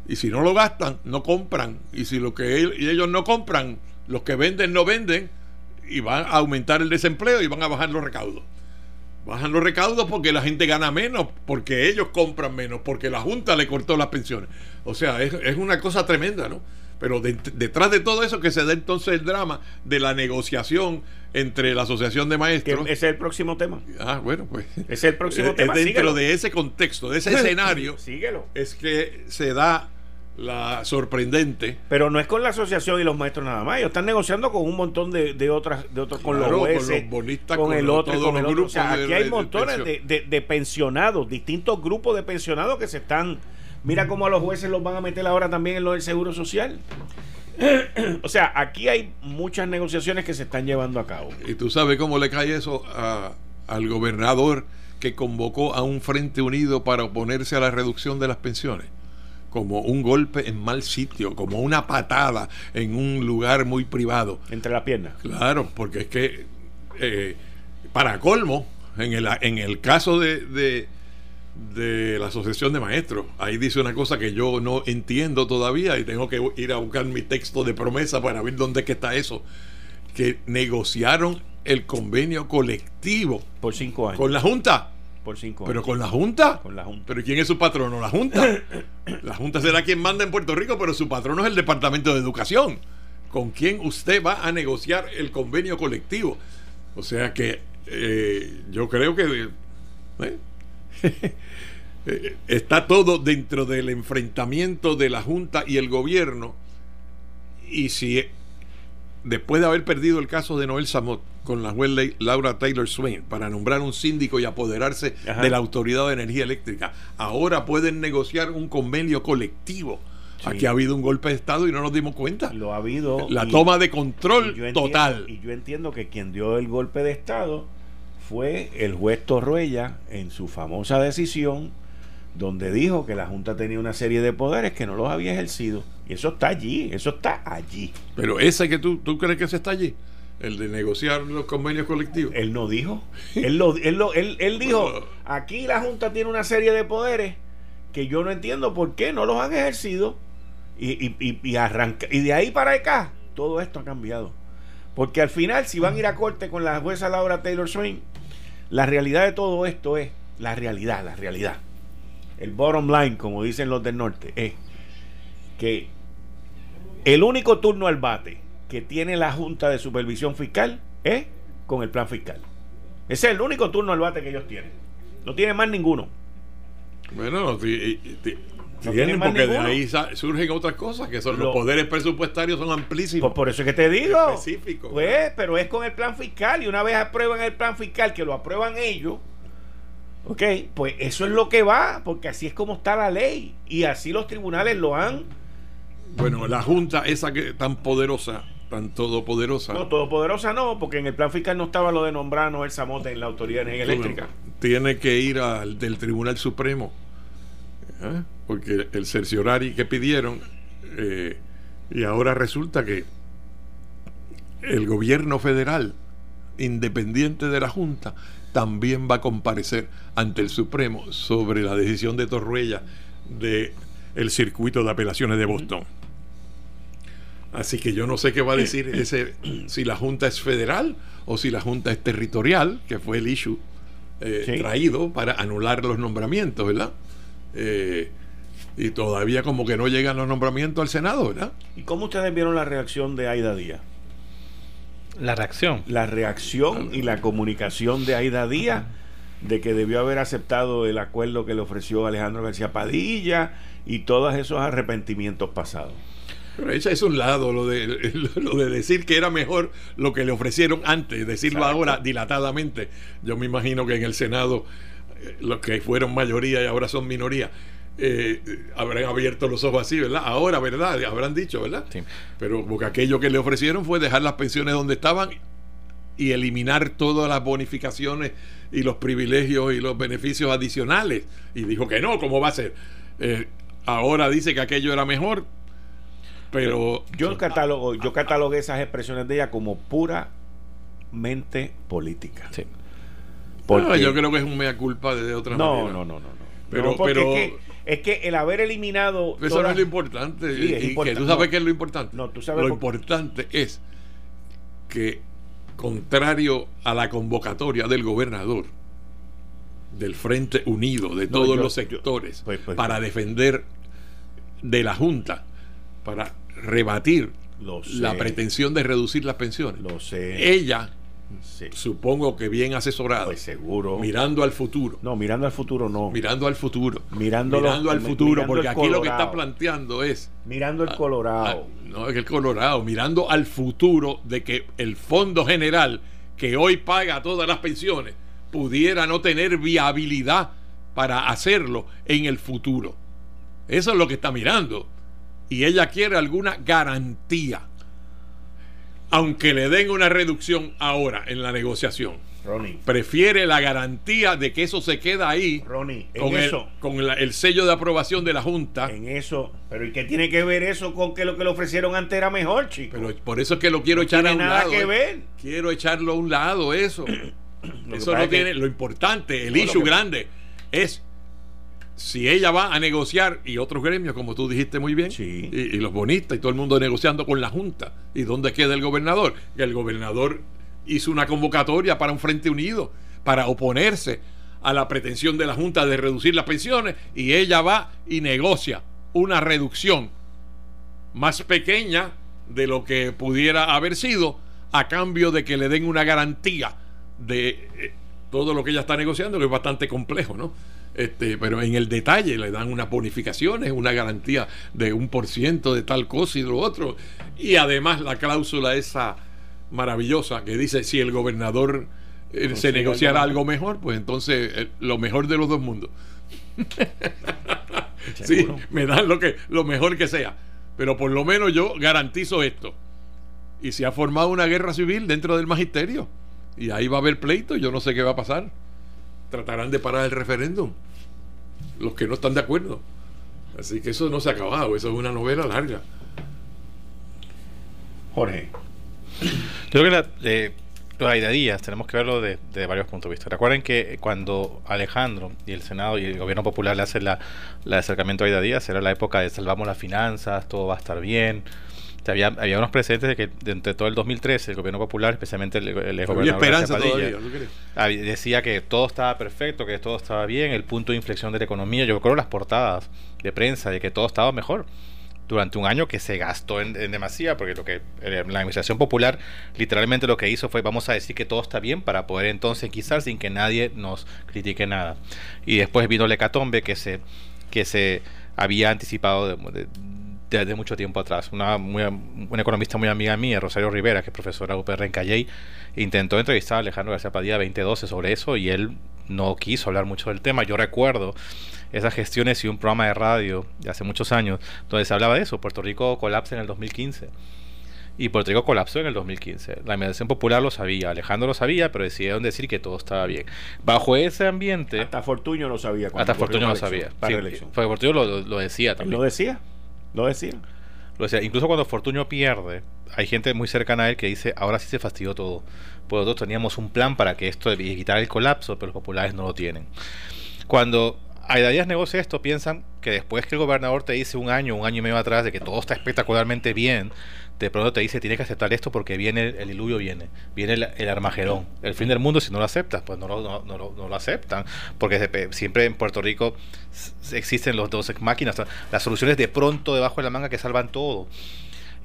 Y si no lo gastan, no compran. Y si lo que ellos no compran, los que venden no venden, y van a aumentar el desempleo y van a bajar los recaudos. Bajan los recaudos porque la gente gana menos, porque ellos compran menos, porque la Junta le cortó las pensiones. O sea, es, es una cosa tremenda, ¿no? Pero de- detrás de todo eso que se da entonces el drama de la negociación entre la Asociación de Que Maestros. ese es el próximo tema. Ah, bueno, pues. Ese es el próximo es- tema. es dentro síguelo. de ese contexto, de ese [LAUGHS] escenario, Síguelo. es que se da la sorprendente. Pero no es con la asociación y los maestros nada más. Ellos están negociando con un montón de, de otras, de otros, con Claro, los con jueces, los bonistas, con con el otro, con el los otro. O sea, aquí hay de montones de- de pensionados, distintos grupos de pensionados que se están. Mira cómo a los jueces los van a meter ahora también en lo del seguro social. [CLEARS THROAT] o sea, aquí hay muchas negociaciones que se están llevando a cabo. Y tú sabes cómo le cae eso a- al gobernador que convocó a un Frente Unido para oponerse a la reducción de las pensiones. Como un golpe en mal sitio, como una patada en un lugar muy privado. Entre las piernas. Claro, porque es que, eh, para colmo, en el, en el caso de, de, de la Asociación de Maestros, ahí dice una cosa que yo no entiendo todavía y tengo que ir a buscar mi texto de promesa para ver dónde es que está eso. Que negociaron el convenio colectivo Por cinco años. con la Junta. Por cinco Pero con la Junta. Con la Junta. Pero ¿quién es su patrono? La Junta. [COUGHS] La Junta será quien manda en Puerto Rico, pero su patrono es el Departamento de Educación. ¿Con quién usted va a negociar el convenio colectivo? O sea que eh, yo creo que eh, [LAUGHS] eh, está todo dentro del enfrentamiento de la Junta y el gobierno. Y si después de haber perdido el caso de Noel Samot con la juez Laura Taylor Swain para nombrar un síndico y apoderarse Ajá. de la Autoridad de Energía Eléctrica, ahora pueden negociar un convenio colectivo. Sí. Aquí ha habido un golpe de Estado y no nos dimos cuenta. Lo ha habido. La y- toma de control entiendo- total. Y yo entiendo que quien dio el golpe de Estado fue el juez Torruella en su famosa decisión donde dijo que la Junta tenía una serie de poderes que no los había ejercido. Y eso está allí, eso está allí. Pero ese que tú, tú crees que ese está allí, el de negociar los convenios colectivos. Él no dijo. Él, lo, él, lo- él, él dijo, [LAUGHS] aquí la Junta tiene una serie de poderes que yo no entiendo por qué no los han ejercido. Y, y, y, y arranca, y de ahí para acá, todo esto ha cambiado. Porque al final, si van a ir a corte con la jueza Laura Taylor Swain, la realidad de todo esto es, la realidad, la realidad. El bottom line, como dicen los del norte, es que el único turno al bate que tiene la Junta de Supervisión Fiscal es con el plan fiscal. Ese es el único turno al bate que ellos tienen. No tienen más ninguno. Bueno, ti- No tienen porque de ninguno. ahí sa- surgen otras cosas que son Lo- los poderes presupuestarios son Pues amplísimos. por eso es que te digo. Específico. Pues, pero es con el plan fiscal. Y una vez aprueban el plan fiscal, que lo aprueban ellos, ok, pues eso es lo que va, porque así es como está la ley. Y así los tribunales lo han. Bueno, la junta esa que tan poderosa, tan todopoderosa, No, todopoderosa no, porque en el plan fiscal no estaba lo de nombrar a Noel Samote en la Autoridad de Energía Eléctrica. tiene que ir al del Tribunal Supremo. ¿eh? Porque el cerciorari que pidieron, eh, y ahora resulta que el gobierno federal, independiente de la Junta, también va a comparecer ante el Supremo sobre la decisión de Torruella de el circuito de apelaciones de Boston. Así que yo no sé qué va a decir [CLEARS THROAT] ese si la Junta es federal o si la Junta es territorial, que fue el issue eh, Sí. traído para anular los nombramientos, ¿verdad? Eh, y todavía como que no llegan los nombramientos al Senado, ¿verdad? ¿Y cómo ustedes vieron la reacción de Aida Díaz? La reacción. La reacción y la comunicación de Aida Díaz de que debió haber aceptado el acuerdo que le ofreció Alejandro García Padilla y todos esos arrepentimientos pasados. Pero ese es un lado, lo de, [LAUGHS] lo de decir que era mejor lo que le ofrecieron antes, decirlo ahora dilatadamente. Yo me imagino que en el Senado eh, los que fueron mayoría y ahora son minoría, eh, habrán abierto los ojos así, ¿verdad? Ahora, ¿verdad? Habrán dicho, ¿verdad? Sí. Pero porque aquello que le ofrecieron fue dejar las pensiones donde estaban y eliminar todas las bonificaciones y los privilegios y los beneficios adicionales. Y dijo que no, ¿cómo va a ser? Eh, ahora dice que aquello era mejor, pero Yo catalogo, yo catalogué esas expresiones de ella como puramente política. Sí. Porque- No, yo creo que es un mea culpa de otra no, manera. no, no, no, no. Pero- No, pero- es, que, es que el haber eliminado Eso todas- no es lo importante. Sí, es y que tú sabes No. qué es lo importante. No, tú sabes lo por- importante es que, contrario a la convocatoria del gobernador, del Frente Unido, de No, todos yo- los yo- sectores, pues, pues, para defender de la Junta, para rebatir la pretensión de reducir las pensiones. Lo sé. Ella, Sí. supongo que bien asesorada, Pues seguro. mirando al futuro, No, mirando al futuro no. mirando al futuro, Mirando mirando al futuro, mirando porque aquí lo que está planteando es mirando el Ah, Colorado. no, es el Colorado, mirando al futuro de que el Fondo General, que hoy paga todas las pensiones, pudiera no tener viabilidad para hacerlo en el futuro. Eso es lo que está mirando. Y ella quiere alguna garantía. Aunque le den una reducción ahora en la negociación. Ronnie, Prefiere la garantía de que eso se queda ahí Ronnie, en con, el, eso, con la- el sello de aprobación de la Junta. en eso, pero ¿y qué tiene que ver eso con que lo que le ofrecieron antes era mejor, chico? Pero por eso es que lo quiero No echar a un nada lado. que eh. ver. Quiero echarlo a un lado, eso. [COUGHS] eso no que- tiene. Lo importante, el No, issue que- grande es si ella va a negociar y otros gremios, como tú dijiste muy bien, Sí. y, y los bonistas y todo el mundo negociando con la Junta. ¿Y dónde queda el gobernador? El gobernador hizo una convocatoria para un Frente Unido para oponerse a la pretensión de la Junta de reducir las pensiones y ella va y negocia una reducción más pequeña de lo que pudiera haber sido a cambio de que le den una garantía de eh, todo lo que ella está negociando, que es bastante complejo, ¿no? Este, pero en el detalle le dan unas bonificaciones, una garantía de un por ciento de tal cosa y de lo otro. Y además la cláusula esa maravillosa que dice si el gobernador eh, se negociara algo mejor, pues entonces eh, lo mejor de los dos mundos. [LAUGHS] Sí, me dan lo que lo mejor que sea. Pero por lo menos yo garantizo esto. Y se ha formado una guerra civil dentro del magisterio. Y ahí va a haber pleito, yo no sé qué va a pasar. Tratarán de parar el referéndum. Los que no están de acuerdo. Así que eso no se ha acabado, eso es una novela larga. Jorge, Yo creo que la, eh, lo de Aida Díaz tenemos que verlo de, de varios puntos de vista. Recuerden que cuando Alejandro y el Senado y el gobierno popular le hacen la, la acercamiento a Aida Díaz, era la época de salvamos las finanzas, todo va a estar bien. Sea, había, había unos precedentes de que entre todo el 2013 el gobierno popular, especialmente el, el gobernador esperanza Padilla, todavía, decía que todo estaba perfecto, que todo estaba bien, el punto de inflexión de la economía. Yo creo las portadas de prensa de que todo estaba mejor durante un año que se gastó en, en demasía, porque lo que la administración popular literalmente lo que hizo fue vamos a decir que todo está bien para poder entonces quizás sin que nadie nos critique nada. Y después vino el hecatombe que se, que se había anticipado de- de- desde mucho tiempo atrás. Una, muy, una economista muy amiga mía, Rosario Rivera, que es profesora de UPR en Calley, intentó entrevistar a Alejandro García Padilla 2012 sobre eso y él no quiso hablar mucho del tema. Yo recuerdo esas gestiones y un programa de radio de hace muchos años donde se hablaba de eso. Puerto Rico colapsa en el 2015. Y Puerto Rico colapsó en el 2015. La administración popular lo sabía, Alejandro lo sabía, pero decidieron decir que todo estaba bien. Bajo ese ambiente, hasta Fortuño lo sabía. cuando hasta para lo sabía. Sí, Fortunio lo, lo decía también. lo decía, lo decía. Lo decía. Incluso cuando Fortunio pierde, hay gente muy cercana a él que dice, ahora sí se fastidió todo. Pues nosotros teníamos un plan para que esto evitar el colapso, pero los populares no lo tienen. Cuando Aida Díaz negocia esto, piensan que después que el gobernador te dice un año, un año y medio atrás de que todo está espectacularmente bien, de pronto te dice tienes que aceptar esto porque viene el, diluvio, viene, viene el, el Armagedón, el fin del mundo si no lo aceptas, pues no lo, no, lo- no lo aceptan, porque siempre en Puerto Rico existen los dos máquinas, las soluciones de pronto debajo de la manga que salvan todo.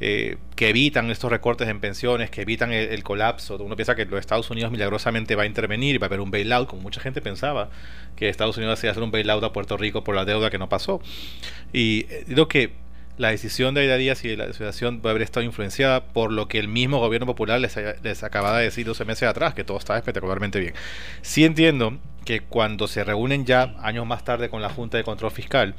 eh, que evitan estos recortes en pensiones, que evitan el, colapso. Uno piensa que los Estados Unidos milagrosamente va a intervenir y va a haber un bailout, como mucha gente pensaba que Estados Unidos iba a hacer un bailout a Puerto Rico por la deuda que no pasó. Y creo que la decisión de Aida Díaz y de la asociación va a haber estado influenciada por lo que el mismo gobierno popular les, les acababa de decir 12 meses atrás, que todo estaba espectacularmente bien. Sí entiendo que cuando se reúnen ya años más tarde con la Junta de Control Fiscal,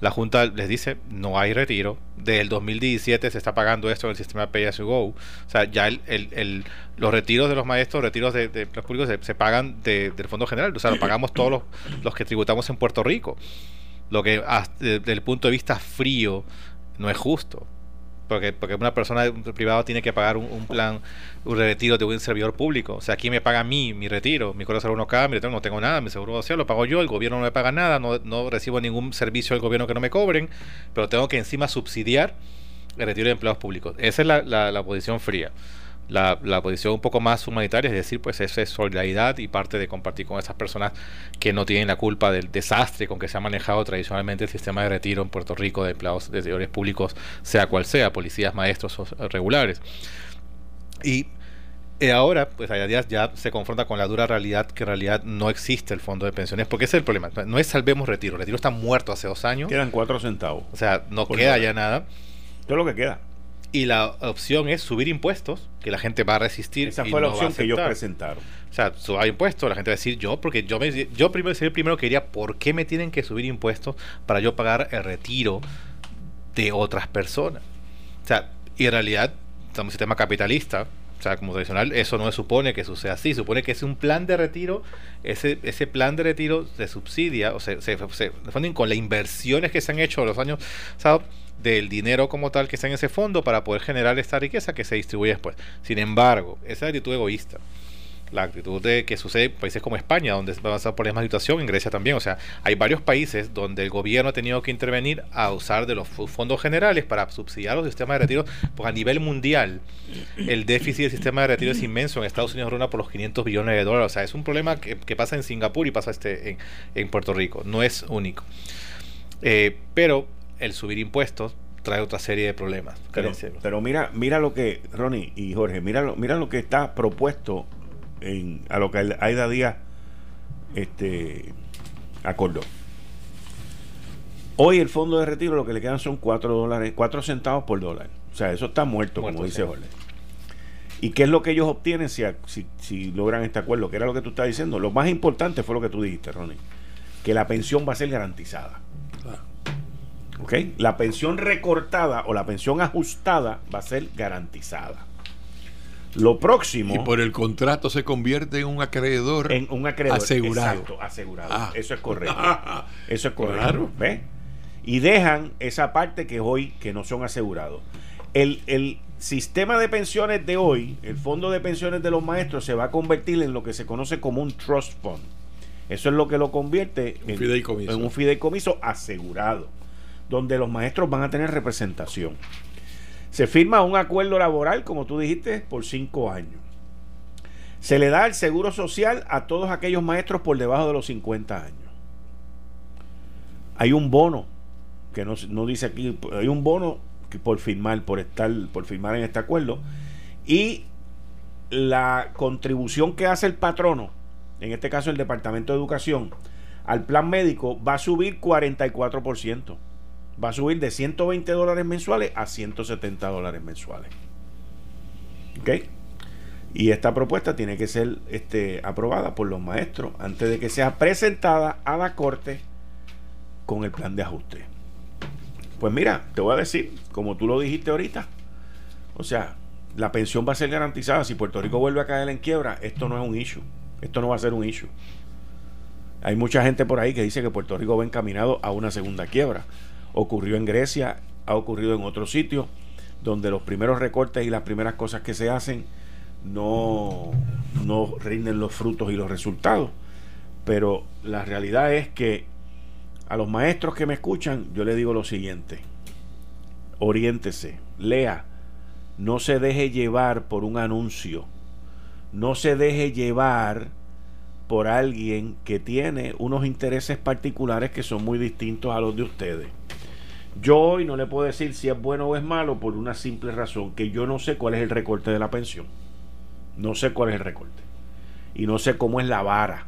la Junta les dice no hay retiro. Desde el 2017 se está pagando esto en el sistema Pay As You Go. O sea, ya el, los retiros de los maestros, retiros de, los públicos se, pagan del Fondo General. O sea, lo pagamos todos los que tributamos en Puerto Rico. Lo que desde el punto de vista frío no es justo. Porque, porque una persona privada tiene que pagar un, plan, un retiro de un servidor público. O sea, aquí me paga a mí mi retiro? Mi coro 1K, mi retiro no tengo nada, mi seguro social lo pago yo, el gobierno no me paga nada, no, no recibo ningún servicio del gobierno que no me cobren, pero tengo que encima subsidiar el retiro de empleados públicos. Esa es la, la, la posición fría la, la, posición un poco más humanitaria, es decir, pues eso es solidaridad y parte de compartir con esas personas que no tienen la culpa del desastre con que se ha manejado tradicionalmente el sistema de retiro en Puerto Rico de empleados de servidores públicos, sea cual sea, policías, maestros o regulares. Y eh, ahora, pues allá ya se confronta con la dura realidad que en realidad no existe el fondo de pensiones, porque ese es el problema. No es salvemos retiro, retiro está muerto hace dos años. Quedan cuatro centavos. O sea, no queda ya nada. Todo lo que queda. Y la opción es subir impuestos, que la gente va a resistir. Esa fue la opción que ellos presentaron. O sea, subir impuestos, la gente va a decir yo, porque yo, me, yo primero sería el primero que diría, ¿por qué me tienen que subir impuestos para yo pagar el retiro de otras personas? O sea, y en realidad, estamos en un sistema capitalista, o sea, como tradicional, eso no se supone que suceda así. supone que es un plan de retiro. Ese, ese plan de retiro se subsidia, o se, se, se, con las inversiones que se han hecho los años. O del dinero como tal que está en ese fondo para poder generar esta riqueza que se distribuye después. Sin embargo, esa actitud egoísta la actitud de que sucede en países como España, donde va a pasar por la misma situación, en Grecia también. O sea, hay varios países donde el gobierno ha tenido que intervenir a usar de los fondos generales para subsidiar los sistemas de retiro, porque a nivel mundial el déficit del sistema de retiro es inmenso. En Estados Unidos ronda por los 500 billones de dólares. O sea, es un problema que, pasa en Singapur y pasa este en, en Puerto Rico. No es único. Eh, pero el subir impuestos trae otra serie de problemas. Pero, mira, mira lo que, Ronnie y Jorge, mira lo, mira lo que está propuesto en, a lo que Aida Díaz este, acordó. Hoy el fondo de retiro lo que le quedan son 4 dólares, 4 centavos por dólar. O sea, eso está muerto, como dice Jorge. ¿Y qué es lo que ellos obtienen si, si, si, logran este acuerdo? ¿Qué era lo que tú estás diciendo? Lo más importante fue lo que tú dijiste, Ronnie. Que la pensión va a ser garantizada. La pensión recortada o la pensión ajustada va a ser garantizada. Lo próximo. Y por el contrato se convierte en un acreedor. En un acreedor. Asegurado. Exacto, asegurado. Ah. Eso es correcto. [LAUGHS] Eso es correcto. Y dejan esa parte que hoy que no son asegurados. El, el, sistema de pensiones de hoy, el fondo de pensiones de los maestros, se va a convertir en lo que se conoce como un trust fund. Eso es lo que lo convierte en un fideicomiso asegurado donde los maestros van a tener representación. Se firma un acuerdo laboral, como tú dijiste, por cinco años. Se le da el seguro social a todos aquellos maestros por debajo de los 50 años. Hay un bono, que no, dice aquí, hay un bono por firmar, por estar, por firmar en este acuerdo. Y la contribución que hace el patrono, en este caso el Departamento de Educación, al plan médico va a subir 44% va a subir de 120 dólares mensuales a 170 dólares mensuales. ¿Ok? Y esta propuesta tiene que ser este, aprobada por los maestros antes de que sea presentada a la Corte con el plan de ajuste. Pues mira, te voy a decir, como tú lo dijiste ahorita, o sea, la pensión va a ser garantizada. Si Puerto Rico vuelve a caer en quiebra, esto no es un issue. Esto no va a ser un issue. Hay mucha gente por ahí que dice que Puerto Rico va encaminado a una segunda quiebra ocurrió en Grecia, ha ocurrido en otros sitios, donde los primeros recortes y las primeras cosas que se hacen no, no rinden los frutos y los resultados. Pero la realidad es que a los maestros que me escuchan, yo le digo lo siguiente, oriéntese, lea, no se deje llevar por un anuncio, no se deje llevar por alguien que tiene unos intereses particulares que son muy distintos a los de ustedes. Yo hoy no le puedo decir si es bueno o es malo por una simple razón, que yo no sé cuál es el recorte de la pensión. No sé cuál es el recorte. Y no sé cómo es la vara.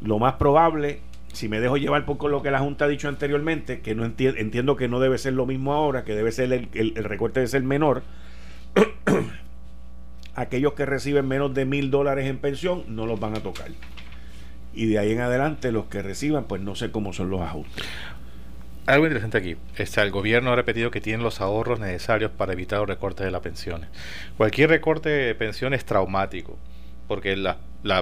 Lo más probable, si me dejo llevar por lo que la Junta ha dicho anteriormente, que no entiendo que no debe ser lo mismo ahora, que debe ser el, el recorte debe ser menor, [CLEARS THROAT] aquellos que reciben menos de mil dólares en pensión no los van a tocar. Y de ahí en adelante los que reciban, pues no sé cómo son los ajustes. Algo interesante aquí. Está, el gobierno ha repetido que tiene los ahorros necesarios para evitar los recortes de las pensiones. Cualquier recorte de pensión es traumático, porque la,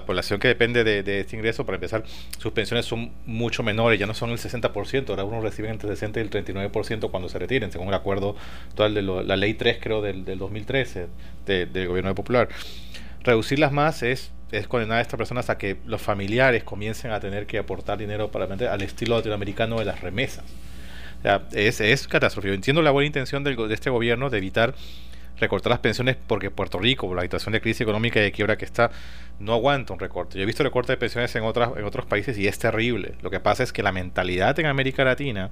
población que depende de, este ingreso, para empezar, sus pensiones son mucho menores, ya no son el 60%, ahora uno reciben entre el 60 y el 39% cuando se retiren, según el acuerdo total de la ley 3, creo, del, 2013 del gobierno popular. Reducirlas más es es condenar a estas personas a que los familiares comiencen a tener que aportar dinero para al estilo latinoamericano de las remesas es, es catastrófico. Entiendo la buena intención del, de este gobierno de evitar recortar las pensiones porque Puerto Rico, por la situación de crisis económica y de quiebra que está, no aguanta un recorte. Yo he visto recortes de pensiones en, otras, en otros países y es terrible. Lo que pasa es que la mentalidad en América Latina,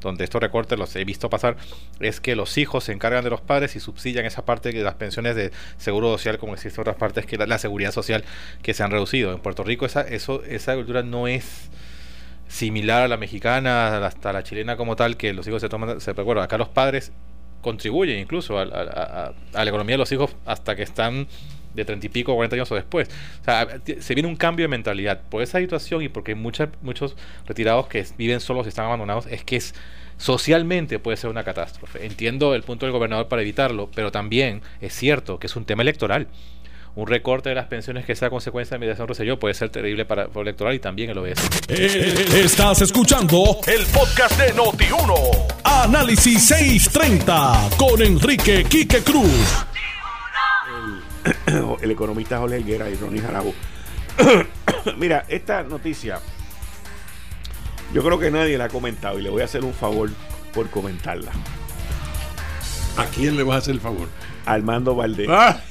donde estos recortes los he visto pasar, es que los hijos se encargan de los padres y subsidian esa parte de las pensiones de seguro social, como existe otras partes, que la, la seguridad social que se han reducido. En Puerto Rico esa, eso, esa cultura no es similar a la mexicana, hasta la chilena como tal, que los hijos se toman, se recuerdan, acá los padres contribuyen incluso a, la economía de los hijos hasta que están de treinta y pico, cuarenta años o después. O sea, se viene un cambio de mentalidad. Por esa situación y porque hay muchos retirados que viven solos y están abandonados, es que es socialmente puede ser una catástrofe. Entiendo el punto del gobernador para evitarlo, pero también es cierto que es un tema electoral un recorte de las pensiones que sea consecuencia de mediación Rosselló puede ser terrible para el electoral y también el OBS. Eh, estás escuchando el podcast de Noti1. Análisis 630 con Enrique Quique Cruz. [COUGHS] El, economista Jorge Helguera y Ronnie Jarabo. [COUGHS] Mira, esta noticia yo creo que nadie la ha comentado y le voy a hacer un favor por comentarla. ¿A quién le vas a hacer el favor? Armando Valdés. Ah. [LAUGHS]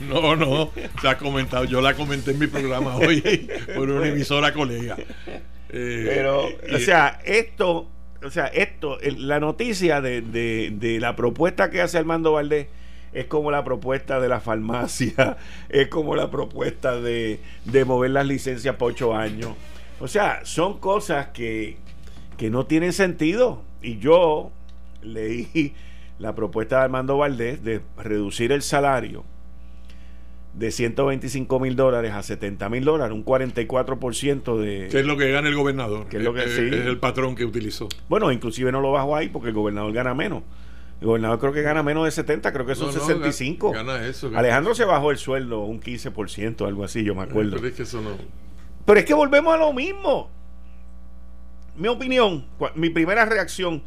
No, no, se ha comentado. Yo la comenté en mi programa hoy [LAUGHS] por una emisora colega. Eh, Pero, o sea, esto, o sea, esto, la noticia de, de, la propuesta que hace Armando Valdés es como la propuesta de la farmacia, [LAUGHS] es como la propuesta de, de mover las licencias por ocho años. O sea, son cosas que, que no tienen sentido. Y yo leí la propuesta de Armando Valdés de reducir el salario de 125 mil dólares a 70 mil dólares, un 44% de... ¿Qué es lo que gana el gobernador? Que es, lo que, es, el patrón que utilizó. Bueno, inclusive no lo bajo ahí porque el gobernador gana menos. El gobernador creo que gana menos de 70, creo que son 65. Gana eso, Alejandro se bajó el sueldo un 15%, algo así, yo me acuerdo. Pero es que eso no... Pero es que volvemos a lo mismo. Mi opinión, mi primera reacción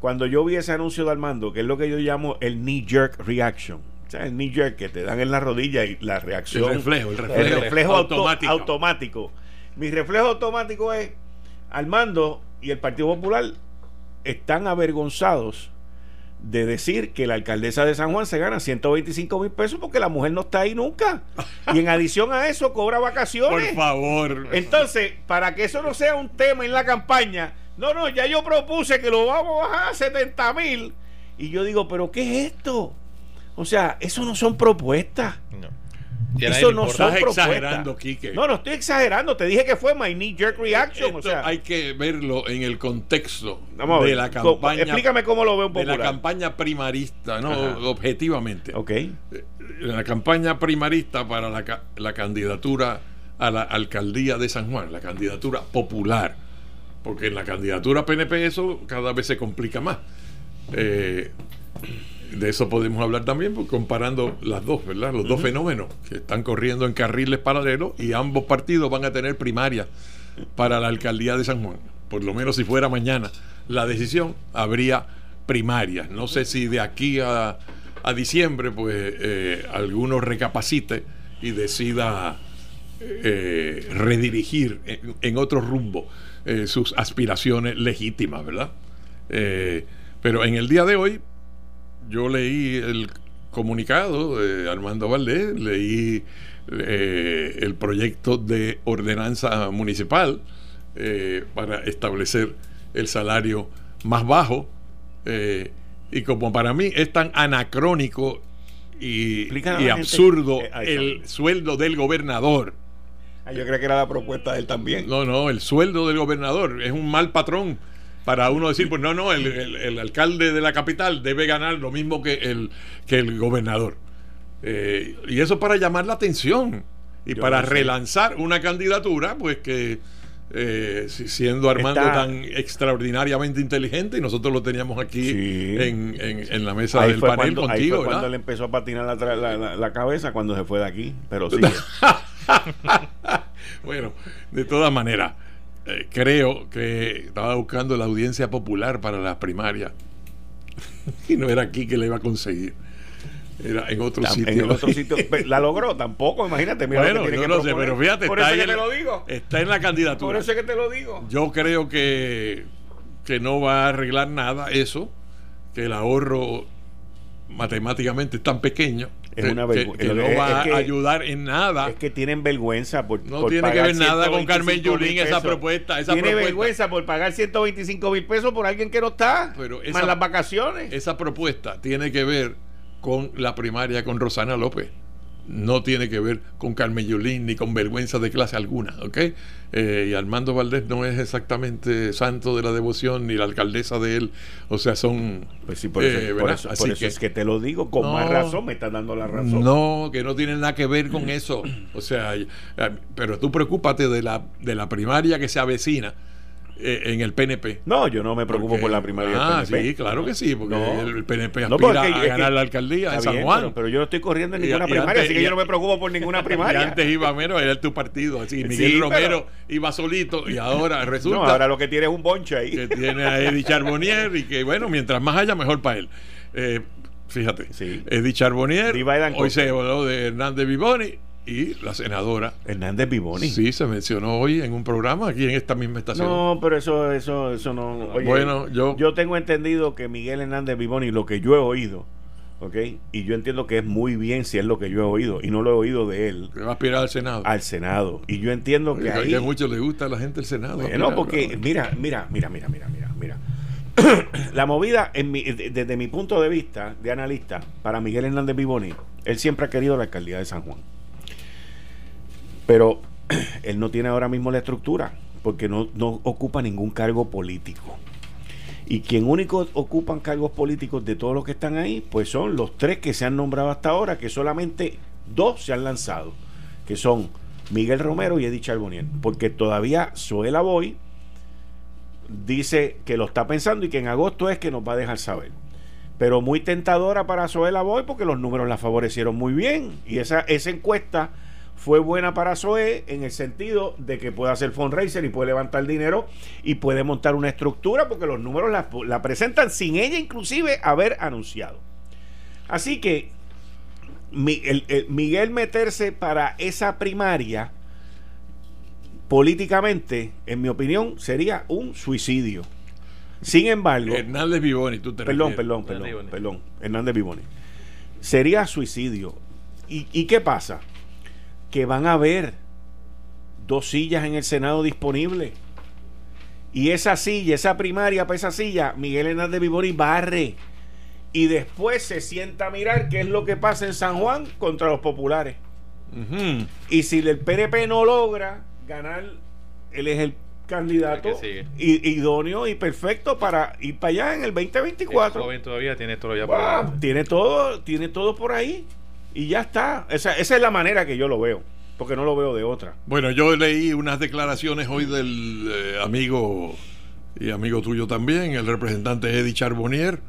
cuando yo vi ese anuncio de Armando, que es lo que yo llamo el knee jerk reaction. O sea, el knee jerk que te dan en la rodilla y la reacción. El reflejo, el reflejo, automático. automático. Mi reflejo automático es Armando y el Partido Popular están avergonzados de decir que la alcaldesa de San Juan se gana 125 mil pesos porque la mujer no está ahí nunca. Y en adición a eso cobra vacaciones. Por favor. Entonces, para que eso no sea un tema en la campaña, no, no, ya yo propuse que lo vamos a bajar a 70 mil. Y yo digo, pero ¿qué es esto? O sea, eso no son propuestas. No. Eso no son exagerando, Quique. No, no estoy exagerando. Te dije que fue my knee jerk reaction. o sea, hay que verlo en el contexto de la campaña. Explícame cómo lo veo un De la campaña primarista, no, objetivamente. Ok. Eh, la campaña primarista para la, la candidatura a la alcaldía de San Juan, la candidatura popular porque en la candidatura PNP eso cada vez se complica más. Eh, de eso podemos hablar también, pues, comparando las dos, ¿verdad? Los dos fenómenos que están corriendo en carriles paralelos y ambos partidos van a tener primaria para la alcaldía de San Juan. Por lo menos si fuera mañana la decisión, habría primarias. No sé si de aquí a, diciembre, pues eh, alguno recapacite y decida eh, redirigir en otro rumbo eh, sus aspiraciones legítimas, ¿verdad? Eh, pero en el día de hoy yo leí el comunicado de Armando Valdés, leí eh, el proyecto de ordenanza municipal para establecer el salario más bajo. y como para mí es tan anacrónico y, absurdo el sueldo del gobernador. Ah, yo creo que era la propuesta de él también. No, no, el sueldo del gobernador es un mal patrón para uno decir, pues no, no, el, el- el alcalde de la capital debe ganar lo mismo que el, que el gobernador. Eh, y eso para llamar la atención y Yo para no sé. relanzar una candidatura, pues que eh, si- siendo Armando Está- tan extraordinariamente inteligente y nosotros lo teníamos aquí Sí. en, en- en la mesa Ahí del panel cuando, ahí contigo, fue cuando le empezó a patinar la- la- la cabeza cuando se fue de aquí. Pero [LAUGHS] sí. [LAUGHS] bueno, de todas maneras, eh, creo que estaba buscando la audiencia popular para las primarias. [LAUGHS] y no era aquí que le iba a conseguir. Era en otro sitio. En otro [LAUGHS] sitio. La logró tampoco, imagínate. Mira bueno, lo que yo que no sé, pero fíjate, Por está, eso ahí que te en- lo digo. está en la Por candidatura. eso es que te lo digo. Yo creo que, que no va a arreglar nada eso, que el ahorro matemáticamente es tan pequeño Es que, una que- vergü- que es- no es va que- a ayudar en nada. Es que tienen vergüenza por. No por tiene que ver nada con 125 Carmen Yulín esa propuesta, esa Tiene propuesta. vergüenza por pagar 125 mil pesos por alguien que no está. Pero esa- más las vacaciones. Esa propuesta tiene que ver con la primaria con Rosana López. No tiene que ver con Carmen Yulín ni con vergüenza de clase alguna, ¿ok? Eh, y Armando Valdés no es exactamente santo de la devoción ni la alcaldesa de él. O sea, son. Pues sí, por eso, eh, Así eso que- es que te lo digo. Con No. más razón me estás dando la razón. No, que no tienen nada que ver con eso. O sea, eh, pero tú preocúpate de la, de la primaria que se avecina eh, en el PNP. No, yo no me preocupo Porque- por la primaria Ah, del PNP. sí, claro que sí, porque No. el PNP No, aspira porque a que- ganar la alcaldía en San bien, Juan. Pero, pero yo no estoy corriendo en ninguna y primaria, antes- así que y- yo no me preocupo por ninguna [LAUGHS] Y primaria. antes iba menos, era tu partido, así. Sí, Miguel pero- Romero iba solito y ahora [LAUGHS] resulta no, ahora lo que tiene es un bonche ahí. que tiene a Eddie Charbonnier y que, bueno, mientras más haya, mejor para él. Eh, fíjate, Sí. Eddie Charbonnier, hoy se habló de Hernández Vivoni y la senadora. Hernández Vivoni. Sí, se mencionó hoy en un programa aquí en esta misma estación. No, pero eso, eso, eso no. Oye, Bueno, yo- yo tengo entendido que Miguel Hernández Vivoni, lo que yo he oído, ¿ok? Y yo entiendo que es muy bien si es lo que yo he oído, y no lo he oído de él, que va a aspirar al Senado. al Senado. Y yo entiendo que ahí. a muchos les gusta a la gente el Senado. Bueno, aspirar, porque mira, mira, mira, mira, mira, mira, mira. [COUGHS] La movida, en mi- de- desde mi punto de vista de analista, para Miguel Hernández Vivoni, él siempre ha querido la alcaldía de San Juan. Pero [CLEARS THROAT] él no tiene ahora mismo la estructura, porque no, no ocupa ningún cargo político. Y quien único ocupan cargos políticos de todos los que están ahí, pues son los tres que se han nombrado hasta ahora, que solamente dos se han lanzado, que son Miguel Romero y Eddie Charbonnier. Porque todavía Zoela Boy dice que lo está pensando y que en agosto es que nos va a dejar saber. Pero muy tentadora para Zoela Boy porque los números la favorecieron muy bien. Y esa, esa encuesta fue buena para Zoe en el sentido de que puede hacer fundraiser y puede levantar dinero y puede montar una estructura porque los números la, la presentan sin ella inclusive haber anunciado. Así que mi- el- el Miguel meterse para esa primaria políticamente, en mi opinión, sería un suicidio. Sin embargo, Hernández Vivoni, tú te perdón, refieres. perdón, Hernández perdón, Vivoni. perdón, Hernández Vivoni. Sería suicidio. ¿Y, ¿Y qué pasa? Que van a haber dos sillas en el Senado disponibles. Y esa silla, esa primaria para esa silla, Miguel Hernández Vivoni barre. Y después se sienta a mirar qué es lo que pasa en San Juan contra los populares. Y si el PNP no logra ganar, él es el candidato idóneo y perfecto para ir para allá en el Es 2024. joven todavía, tiene todo ya por tiene todo, tiene todo por ahí y ya está. Esa, esa es la manera que yo lo veo, porque no lo veo de otra. Bueno, yo leí unas declaraciones hoy del eh, amigo y amigo tuyo también, el representante Eddie Charbonnier,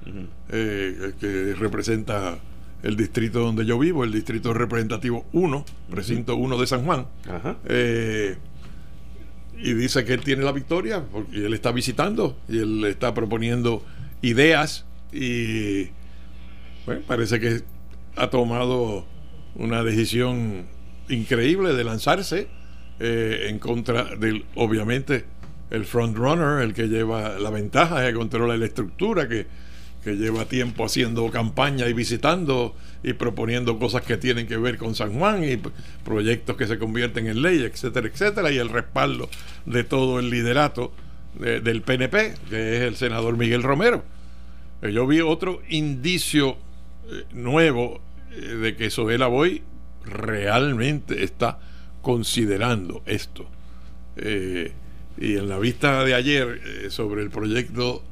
eh, que representa el distrito donde yo vivo, el distrito representativo 1, precinto 1 de San Juan. Eh, y dice que él tiene la victoria porque él está visitando y él está proponiendo ideas y bueno, parece que ha tomado una decisión increíble de lanzarse eh, en contra del, obviamente, el frontrunner, el que lleva la ventaja, que controla la estructura, que, que lleva tiempo haciendo campaña y visitando y proponiendo cosas que tienen que ver con San Juan y proyectos que se convierten en ley, etcétera, etcétera, y el respaldo de todo el liderato del PNP, que es el senador Miguel Romero. Eh, yo vi otro indicio nuevo eh, de que Soela Boy realmente está considerando esto. y en la vista de ayer sobre el proyecto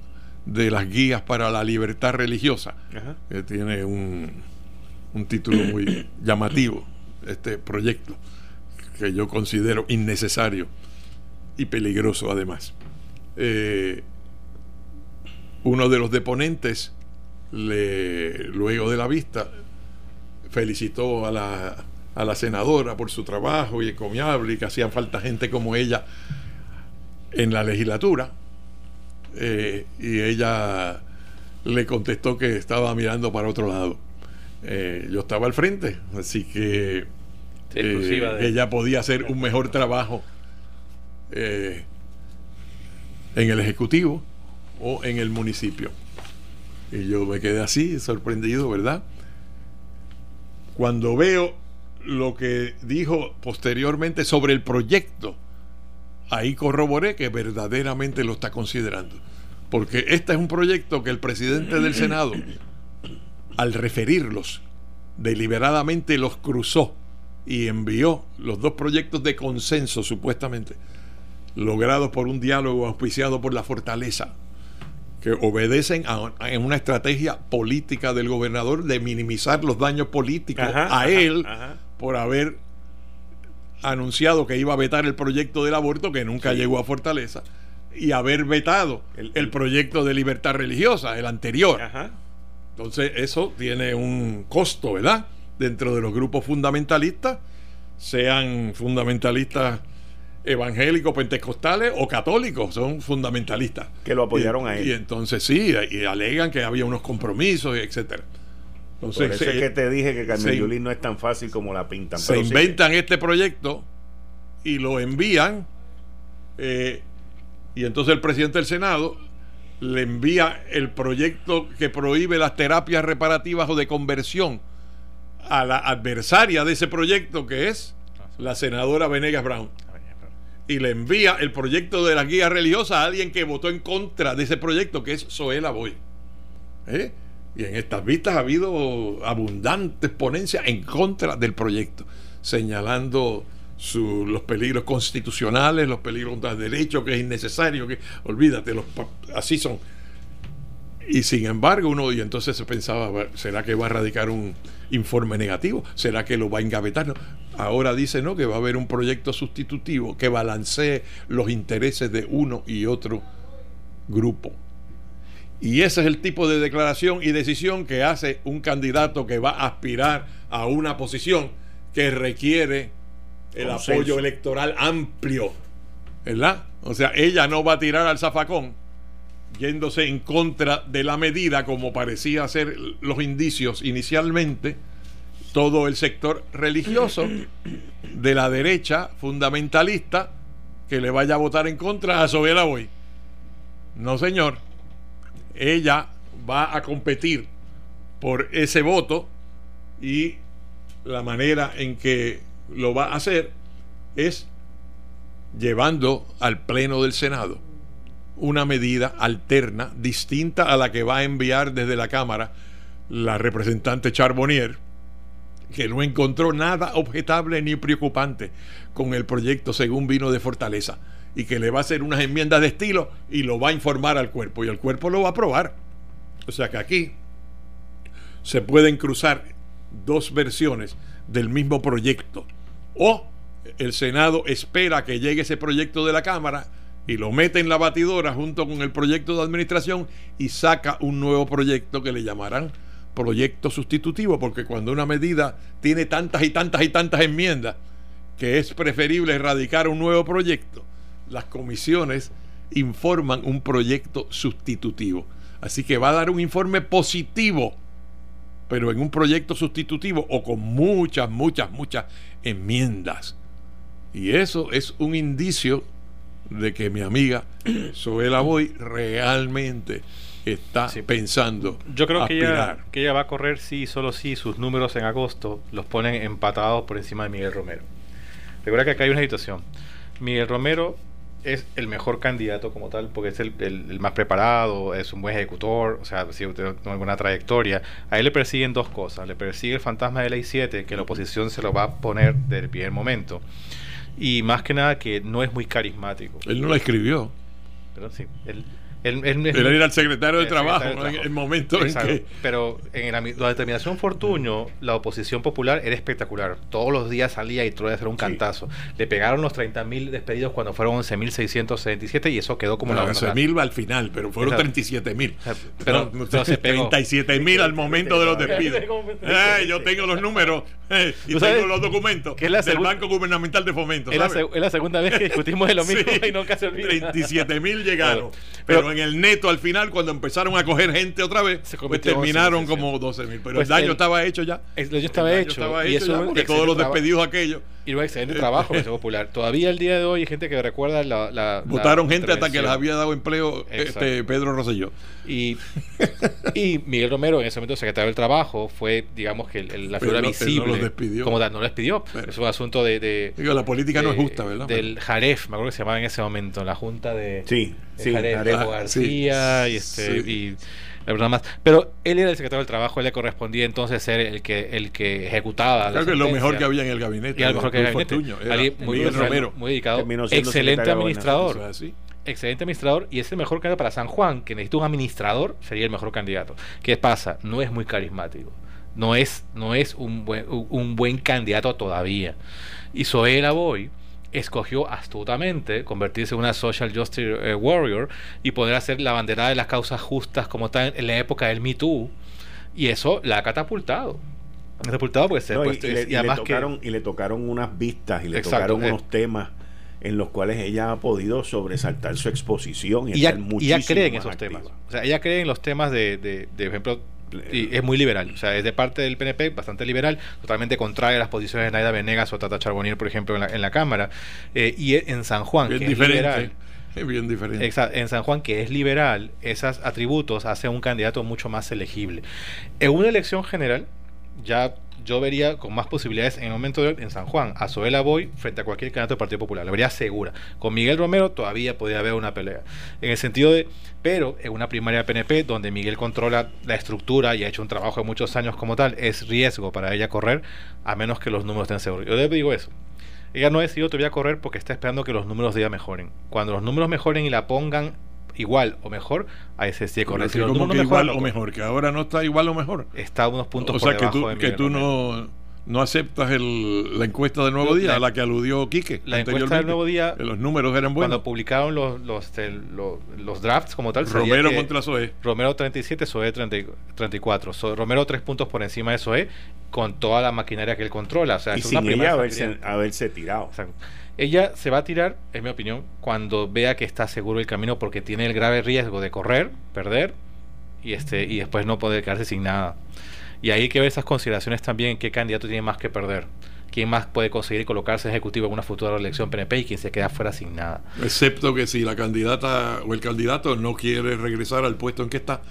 de las guías para la libertad religiosa, que tiene un, un título muy [COUGHS] llamativo, este proyecto, que yo considero innecesario y peligroso además. Eh, uno de los deponentes, le, luego de la vista, felicitó a la, a la senadora por su trabajo y encomiable y que hacían falta gente como ella en la legislatura. Eh, y ella le contestó que estaba mirando para otro lado. Eh, yo estaba al frente, así que ella podía hacer un mejor trabajo en el Ejecutivo o en el municipio. Y yo me quedé así, sorprendido, ¿verdad? Cuando veo lo que dijo posteriormente sobre el proyecto, ahí corroboré que verdaderamente lo está considerando. Porque este es un proyecto que el presidente del Senado, al referirlos, deliberadamente los cruzó y envió los dos proyectos de consenso, supuestamente, logrados por un diálogo auspiciado por la fortaleza, que obedecen a, una estrategia política del gobernador de minimizar los daños políticos a él por haber anunciado que iba a vetar el proyecto del aborto que nunca llegó a Fortaleza y haber vetado el, proyecto de libertad religiosa, el anterior. Entonces eso tiene un costo, ¿verdad? Dentro de los grupos fundamentalistas, sean fundamentalistas evangélicos, pentecostales o católicos, son fundamentalistas. Que lo apoyaron a él. Y entonces sí, y alegan que había unos compromisos, etcétera. Entonces, Por eso es que te dije que Carmen Yulín no es tan fácil como la pintan. Se inventan este proyecto y lo envían, eh, y entonces el presidente del Senado le envía el proyecto que prohíbe las terapias reparativas o de conversión a la adversaria de ese proyecto que es la senadora Venegas Brown y le envía el proyecto de la guía religiosa a alguien que votó en contra de ese proyecto, que es Zoela Boy. ¿Eh? Y en estas vistas ha habido abundantes ponencias en contra del proyecto, señalando los peligros constitucionales, los peligros contra el derecho, que es innecesario, que olvídate, los, así son. Y sin embargo, uno, y entonces se pensaba, ¿será que va a radicar un informe negativo? ¿Será que lo va a engavetar? Ahora dice, no, que va a haber un proyecto sustitutivo que balancee los intereses de uno y otro grupo. Y ese es el tipo de declaración y decisión que hace un candidato que va a aspirar a una posición que requiere el apoyo electoral amplio. ¿Verdad? O sea, ella no va a tirar al zafacón yéndose en contra de la medida, como parecía ser los indicios inicialmente, todo el sector religioso de la derecha fundamentalista que le vaya a votar en contra a Sobela Boy. No, señor. Ella va a competir por ese voto y la manera en que lo va a hacer es llevando al Pleno del Senado una medida alterna, distinta a la que va a enviar desde la Cámara la representante Charbonnier, que no encontró nada objetable ni preocupante con el proyecto según vino de Fortaleza y que le va a hacer unas enmiendas de estilo y lo va a informar al cuerpo y el cuerpo lo va a aprobar. O sea que aquí se pueden cruzar dos versiones del mismo proyecto o el Senado espera que llegue ese proyecto de la Cámara y lo mete en la batidora junto con el proyecto de administración y saca un nuevo proyecto que le llamarán proyecto sustitutivo, porque cuando una medida tiene tantas y tantas y tantas enmiendas que es preferible erradicar un nuevo proyecto, las comisiones informan un proyecto sustitutivo. Así que va a dar un informe positivo, pero en un proyecto sustitutivo o con muchas, muchas, muchas enmiendas. Y eso es un indicio de que mi amiga [CLEARS THROAT] Soela Boy realmente está pensando. Yo creo que ella, que ella va a correr sí, solo si sus números en agosto los ponen empatados por encima de Miguel Romero. Recuerda que acá hay una situación. Miguel Romero es el mejor candidato como tal, porque es el, el- el más preparado, es un buen ejecutor, o sea, si usted tiene alguna trayectoria. A él le persiguen dos cosas. Le persigue el fantasma de ley 7, que la oposición se lo va a poner desde el primer momento. Y más que nada que no es muy carismático. Él no la escribió. Pero sí, él, él- él- Él era el secretario de el trabajo secretario de en el momento Exacto. en que. Pero en la, la determinación Fortuño, la oposición popular era espectacular. Todos los días salía y trataba de hacer un cantazo. Le pegaron los 30.000 despedidos cuando fueron 11.677 y eso quedó como No, la 11.000 va al final, pero fueron Exacto. 37.000. O sea, pero- No, pero se pegó. 37.000 al momento de los despidos. [LAUGHS] Eh, yo tengo los números [LAUGHS] eh, y ¿Tú sabes tengo los documentos que es la del Banco Gubernamental de Fomento. Es la, segunda vez que discutimos de lo mismo Sí, [LAUGHS] y nunca se olvida. 37 mil llegaron. Claro. Pero, Pero- en el neto, al final, cuando empezaron a coger gente otra vez, Se pues terminaron 11.600. como 12 mil. Pero Pues el daño el- estaba hecho ya. El daño estaba El daño hecho. estaba y hecho eso ya, es un porque todos los despedidos aquellos. Y un excelente trabajo en el Popular. Todavía el día de hoy hay gente que recuerda la. la- Votaron la gente hasta que les había dado empleo Exacto. este Pedro Rosselló. Y, y Miguel Romero, en ese momento secretario del Trabajo, fue, digamos, que el- el- la Pero figura no- no visible. los despidió. Como tal, no lo despidió. Pero- es un asunto de. de- Digo, la política no es de- justa, ¿verdad? Del Jaref, me acuerdo que se llamaba en ese momento, la junta de. Sí, de sí, Jaref, Jaref. Ah, García sí, y este. sí. Y, la más. Pero él era el secretario del Trabajo, él le correspondía entonces ser el que, el que ejecutaba. la Creo que es lo mejor que había en el gabinete. Y lo mejor que el gabinete. Fortuño, era Alguien muy, Romero. dedicado. Excelente administrador excelente administrador y es el mejor candidato para San Juan, que necesita un administrador, sería el mejor candidato. ¿Qué pasa? No es muy carismático. No es, no es un, buen, un- un buen candidato todavía. Y Zoé Lavoy escogió astutamente convertirse en una social justice eh, warrior y poder hacer la bandera de las causas justas como está en, la época del Me Too. Y eso la ha catapultado. Ha catapultado porque se ha No, y, le, y y le además que- tocaron, y le tocaron unas vistas y le Exacto, tocaron eh. unos temas en los cuales ella ha podido sobresaltar su exposición y, ella, estar ella cree en esos activa. temas. O sea, ella cree en los temas de, de, de ejemplo, y es muy liberal. O sea, es de parte del PNP, bastante liberal, totalmente contraria a las posiciones de Naida Venegas o Tata Charbonnier, por ejemplo, en la, en la Cámara. Eh, y en San Juan, que es liberal. Es bien diferente. Exa- en San Juan, que es liberal, esos atributos hacen un candidato mucho más elegible. En una elección general, ya yo vería con más posibilidades en el momento de hoy en San Juan a Zoela Boy frente a cualquier candidato del Partido Popular. La vería segura. Con Miguel Romero todavía podría haber una pelea. En el sentido de, pero en una primaria PNP donde Miguel controla la estructura y ha hecho un trabajo de muchos años como tal, es riesgo para ella correr a menos que los números estén seguros. Yo le digo eso. Ella no ha decidido todavía correr porque está esperando que los números de ella mejoren. Cuando los números mejoren y la pongan igual o mejor, ahí se decide correr. Pero Si que los como que no mejoran, igual o mejor, que ahora no está igual o mejor. Está unos puntos o por sea, que debajo tú, de que tú no, no aceptas el, la encuesta de Nuevo Día, la- a la que aludió Quique. la encuesta del Nuevo Día, Que Los números eran Cuando buenos. publicaron los, los, este, lo- los drafts como tal, Romero que contra Zoé. Romero 37, Soe 30 34. So- Romero tres puntos por encima de Soe con toda la maquinaria que él controla. O sea, y es sin una ella haberse, haberse tirado. Exacto. Ella se va a tirar, en mi opinión, cuando vea que está seguro el camino porque tiene el grave riesgo de correr, perder y este y después no poder quedarse sin nada. Y ahí hay que ver esas consideraciones también, qué candidato tiene más que perder. ¿Quién más puede conseguir colocarse ejecutivo en una futura elección PNP y quién se queda fuera sin nada? Excepto que si la candidata o el candidato no quiere regresar al puesto en que está,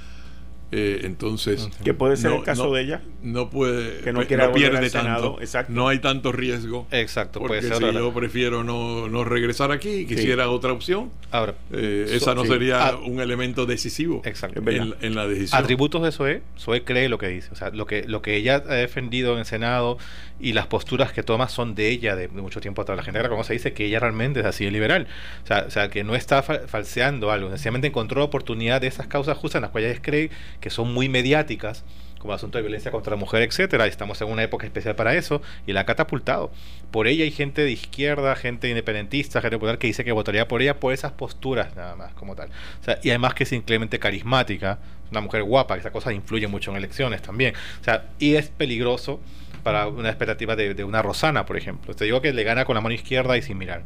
eh, entonces Que puede ser No, el caso no. de ella. no puede Que no quiera volver pierde al Senado, tanto. exacto. No hay tanto riesgo. Exacto, Porque puede ser si yo prefiero no, no regresar aquí y quisiera otra opción, Ahora, eh, So- esa no sí. sería Ah. un elemento decisivo exacto. En, en la decisión. Atributos de Zoe, Zoe cree lo que dice, o sea, lo que, lo que ella ha defendido en el Senado y las posturas que toma son de ella de, de mucho tiempo atrás. La gente reconoce dice que ella realmente es así de liberal, o sea, o sea que no está fa- falseando algo, sencillamente encontró oportunidad de esas causas justas en las cuales ella cree que son muy mediáticas, como el asunto de violencia contra la mujer, etcétera. Estamos en una época especial para eso y la ha catapultado. Por ella hay gente de izquierda, gente independentista, gente popular que dice que votaría por ella por esas posturas nada más como tal. O sea, y además que es increíblemente carismática, una mujer guapa, que esa cosa influye mucho en elecciones también. O sea, y es peligroso para una expectativa de, de una Rosana, por ejemplo. Te digo que le gana con la mano izquierda y sin mirar.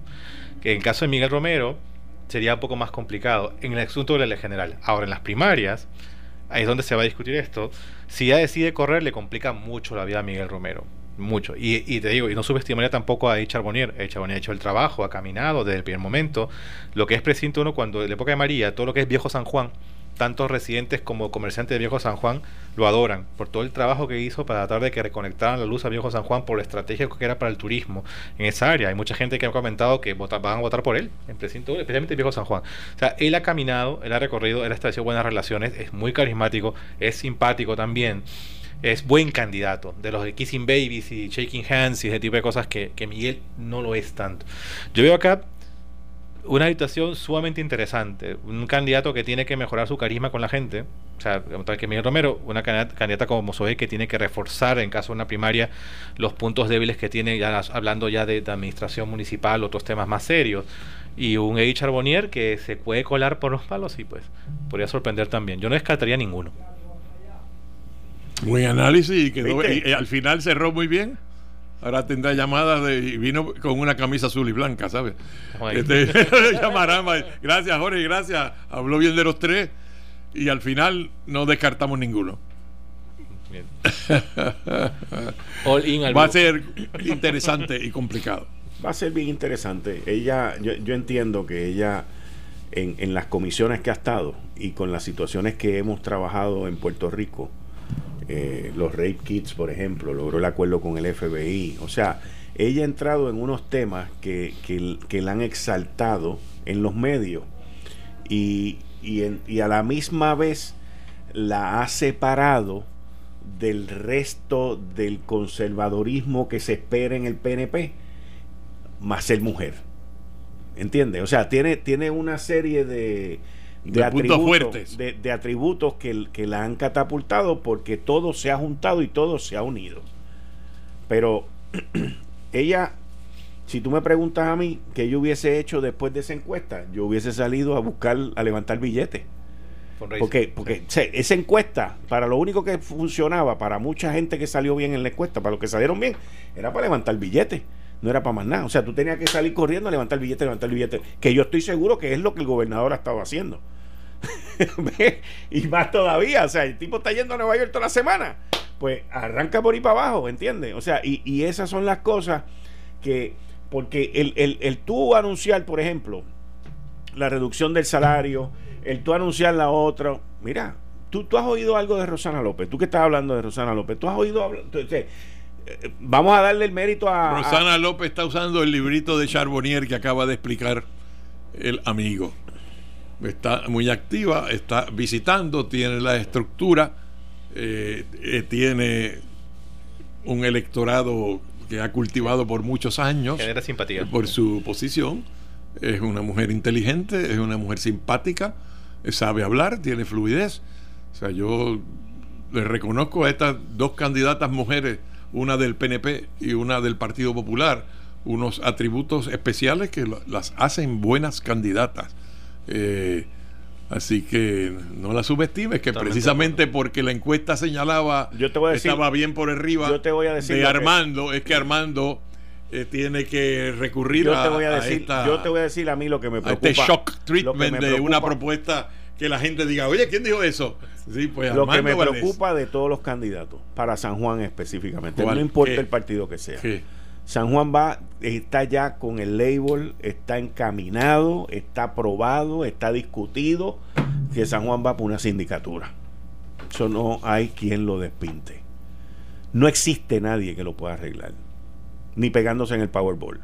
Que en el caso de Miguel Romero sería un poco más complicado en el asunto de la ley general. Ahora, en las primarias, ahí es donde se va a discutir esto. Si ella decide correr, le complica mucho la vida a Miguel Romero. Mucho. Y, y te digo, y no subestimaría tampoco a Charbonnier. Charbonnier ha hecho el trabajo, ha caminado desde el primer momento. Lo que es precinto uno cuando en la época de María, todo lo que es viejo San Juan, tantos residentes como comerciantes de Viejo San Juan lo adoran por todo el trabajo que hizo para tratar de que reconectaran la luz a Viejo San Juan por la estrategia que era para el turismo en esa área. Hay mucha gente que ha comentado que van a votar por él, en precinto, especialmente en Viejo San Juan. O sea, él ha caminado, él ha recorrido, él ha establecido buenas relaciones, es muy carismático, es simpático también es buen candidato. De los de Kissing Babies y Shaking Hands y ese tipo de cosas que, que Miguel no lo es tanto. Yo veo acá una situación sumamente interesante. Un candidato que tiene que mejorar su carisma con la gente. O sea, tal que Miguel Romero, una candidata, como Zoe que tiene que reforzar en caso de una primaria los puntos débiles que tiene, ya hablando ya de, administración municipal, otros temas más serios. Y un Eddie Charbonnier que se puede colar por los palos y pues podría sorprender también. Yo no descartaría ninguno. Buen análisis y, quedó, y al final cerró muy bien. Ahora tendrá llamadas de, y vino con una camisa azul y blanca, ¿sabes? Este, [LAUGHS] llamarán, gracias Jorge, gracias. Habló bien de los tres y al final no descartamos ninguno. [LAUGHS] Va a ser interesante y complicado. Va a ser bien interesante. Ella, yo, yo entiendo que ella en, en las comisiones que ha estado y con las situaciones que hemos trabajado en Puerto Rico, eh, los rape kits, por ejemplo, logró el acuerdo con el FBI. O sea, ella ha entrado en unos temas que, que, la han exaltado en los medios y, y, a la misma vez la ha separado del resto del conservadorismo que se espera en el PNP, más ser mujer. ¿Entiendes? O sea, tiene, tiene una serie de, de, atributos, De, atributos que, que, la han catapultado porque todo se ha juntado y todo se ha unido. Pero [CLEARS THROAT] ella, si tú me preguntas a mí qué yo hubiese hecho después de esa encuesta, yo hubiese salido a buscar, a levantar billetes. Porque, porque esa encuesta, para lo único que funcionaba, para mucha gente que salió bien en la encuesta, para los que salieron bien, era para levantar billetes no era para más nada. O sea, tú tenías que salir corriendo a levantar billete, levantar el billete. Que yo estoy seguro que es lo que el gobernador ha estado haciendo. [LAUGHS] y más todavía, o sea, el tipo está yendo a Nueva York toda la semana. Pues arranca por ahí para abajo, ¿entiendes? O sea, y, esas son las cosas que, porque el, el, el tú anunciar, por ejemplo, la reducción del salario, el tú anunciar la otra, mira, tú, tú has oído algo de Rosana López, tú que estás hablando de Rosana López, tú has oído, vamos a darle el mérito a... Rosana López está usando el librito de Charbonnier que acaba de explicar el amigo está muy activa, está visitando, tiene la estructura, eh, eh, tiene un electorado que ha cultivado por muchos años. Genera simpatía. Por su posición. Es una mujer inteligente, es una mujer simpática, sabe hablar, tiene fluidez. O sea, yo le reconozco a estas dos candidatas mujeres, una del PNP y una del Partido Popular, unos atributos especiales que las hacen buenas candidatas. Eh, así que no la subestimes, que precisamente porque la encuesta señalaba yo te voy a decir, estaba bien por arriba yo te voy a decir de Armando, es que Armando eh, tiene que recurrir yo te voy a, decir, yo te voy a decir a mí lo que me preocupa. este shock treatment de una propuesta que la gente diga, oye, ¿quién dijo eso? Sí, pues lo que me preocupa de todos los candidatos, para San Juan específicamente, no importa el partido que sea. San Juan va, está ya con el label, está encaminado, está aprobado, está discutido que San Juan va por una sindicatura. Eso no hay quien lo despinte. No existe nadie que lo pueda arreglar, ni pegándose en el Powerball.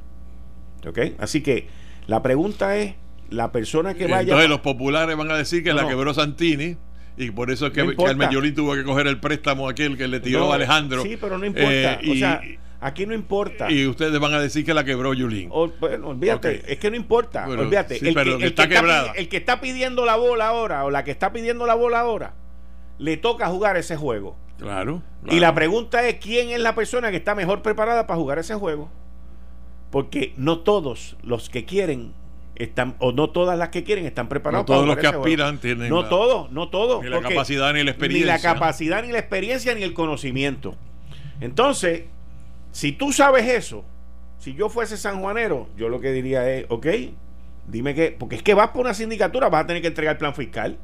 ¿Ok? Así que la pregunta es, la persona que vaya... Entonces los populares van a decir que la quebró Santini y por eso es que, Carmen tuvo que coger el préstamo aquel que le tiró a Alejandro. Sí, pero no importa. Eh, o sea, Aquí no importa. Y ustedes van a decir que la quebró Yulín. bueno, olvídate, es que no importa. olvídate. el, que, está el que está pidiendo la bola ahora o la que está pidiendo la bola ahora, le toca jugar ese juego. Claro, Y la pregunta es: ¿quién es la persona que está mejor preparada para jugar ese juego? Porque no todos los que quieren están, o no todas las que quieren están preparados no todos los que aspiran tienen. No todos, no todos. Ni la capacidad ni la experiencia. Ni la capacidad ni la experiencia ni el conocimiento. Entonces, si tú sabes eso, si yo fuese sanjuanero, yo lo que diría es, ok, dime que, porque es que vas por una sindicatura, vas a tener que entregar el plan fiscal.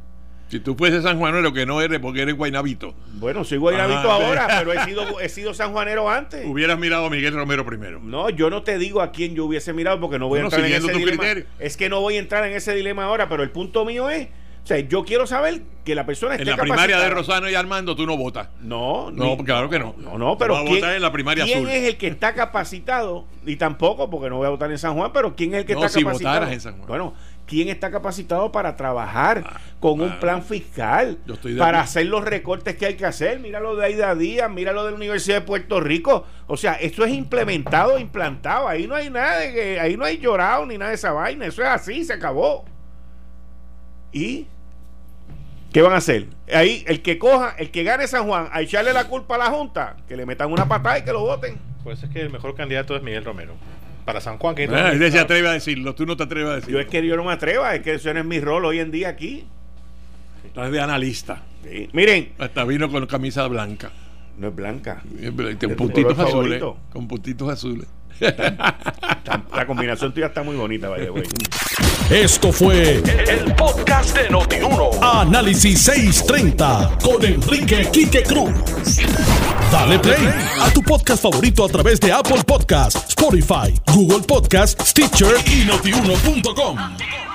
Si tú fueses sanjuanero, que no eres porque eres guainabito. Bueno, soy guainabito ahora, pero he sido, [LAUGHS] he sido sanjuanero antes. Hubieras mirado a Miguel Romero primero. No, yo no te digo a quién yo hubiese mirado porque no voy a entrar en ese dilema. Es que no voy a entrar en ese dilema ahora, pero el punto mío es, O sea, yo quiero saber que la persona esté En la primaria de. Rosano y Armando tú no votas. No, No, ni- claro que no. No, no, pero ¿quién, votar en la primaria quién azul. es el que está capacitado? Y tampoco, porque no voy a votar en San Juan, pero ¿quién es el que No, está si capacitado? en San Juan. Bueno, ¿quién está capacitado para trabajar Ah, con un ah, plan fiscal? yo estoy de Para acuerdo. hacer los recortes que hay que hacer. Mira lo de Aida Díaz, mira lo de la Universidad de Puerto Rico. O sea, esto es implementado, implantado. Ahí no hay nada de que, ahí no hay llorado ni nada de esa vaina. Eso es así, se acabó. ¿Y qué van a hacer? Ahí, el que coja, el que gane San Juan, a echarle la culpa a la Junta, que le metan una patada y que lo voten. Por eso es que el mejor candidato es Miguel Romero. Para San Juan, que Ah, ese se atreve a decirlo, tú no te atreves a Yo decirlo. es que yo no me atreva, es que eso no es mi rol hoy en día aquí. Estás de analista. Sí. Miren, Hasta vino con camisa blanca. no es blanca. Con tu puntitos azules. Con puntitos azules. La combinación tuya está muy bonita, vaya, güey. Esto fue el podcast de Notiuno. Análisis 630 con Enrique Quique Cruz. Dale play a tu podcast favorito a través de Apple Podcasts, Spotify, Google Podcasts, Stitcher y notiuno.com.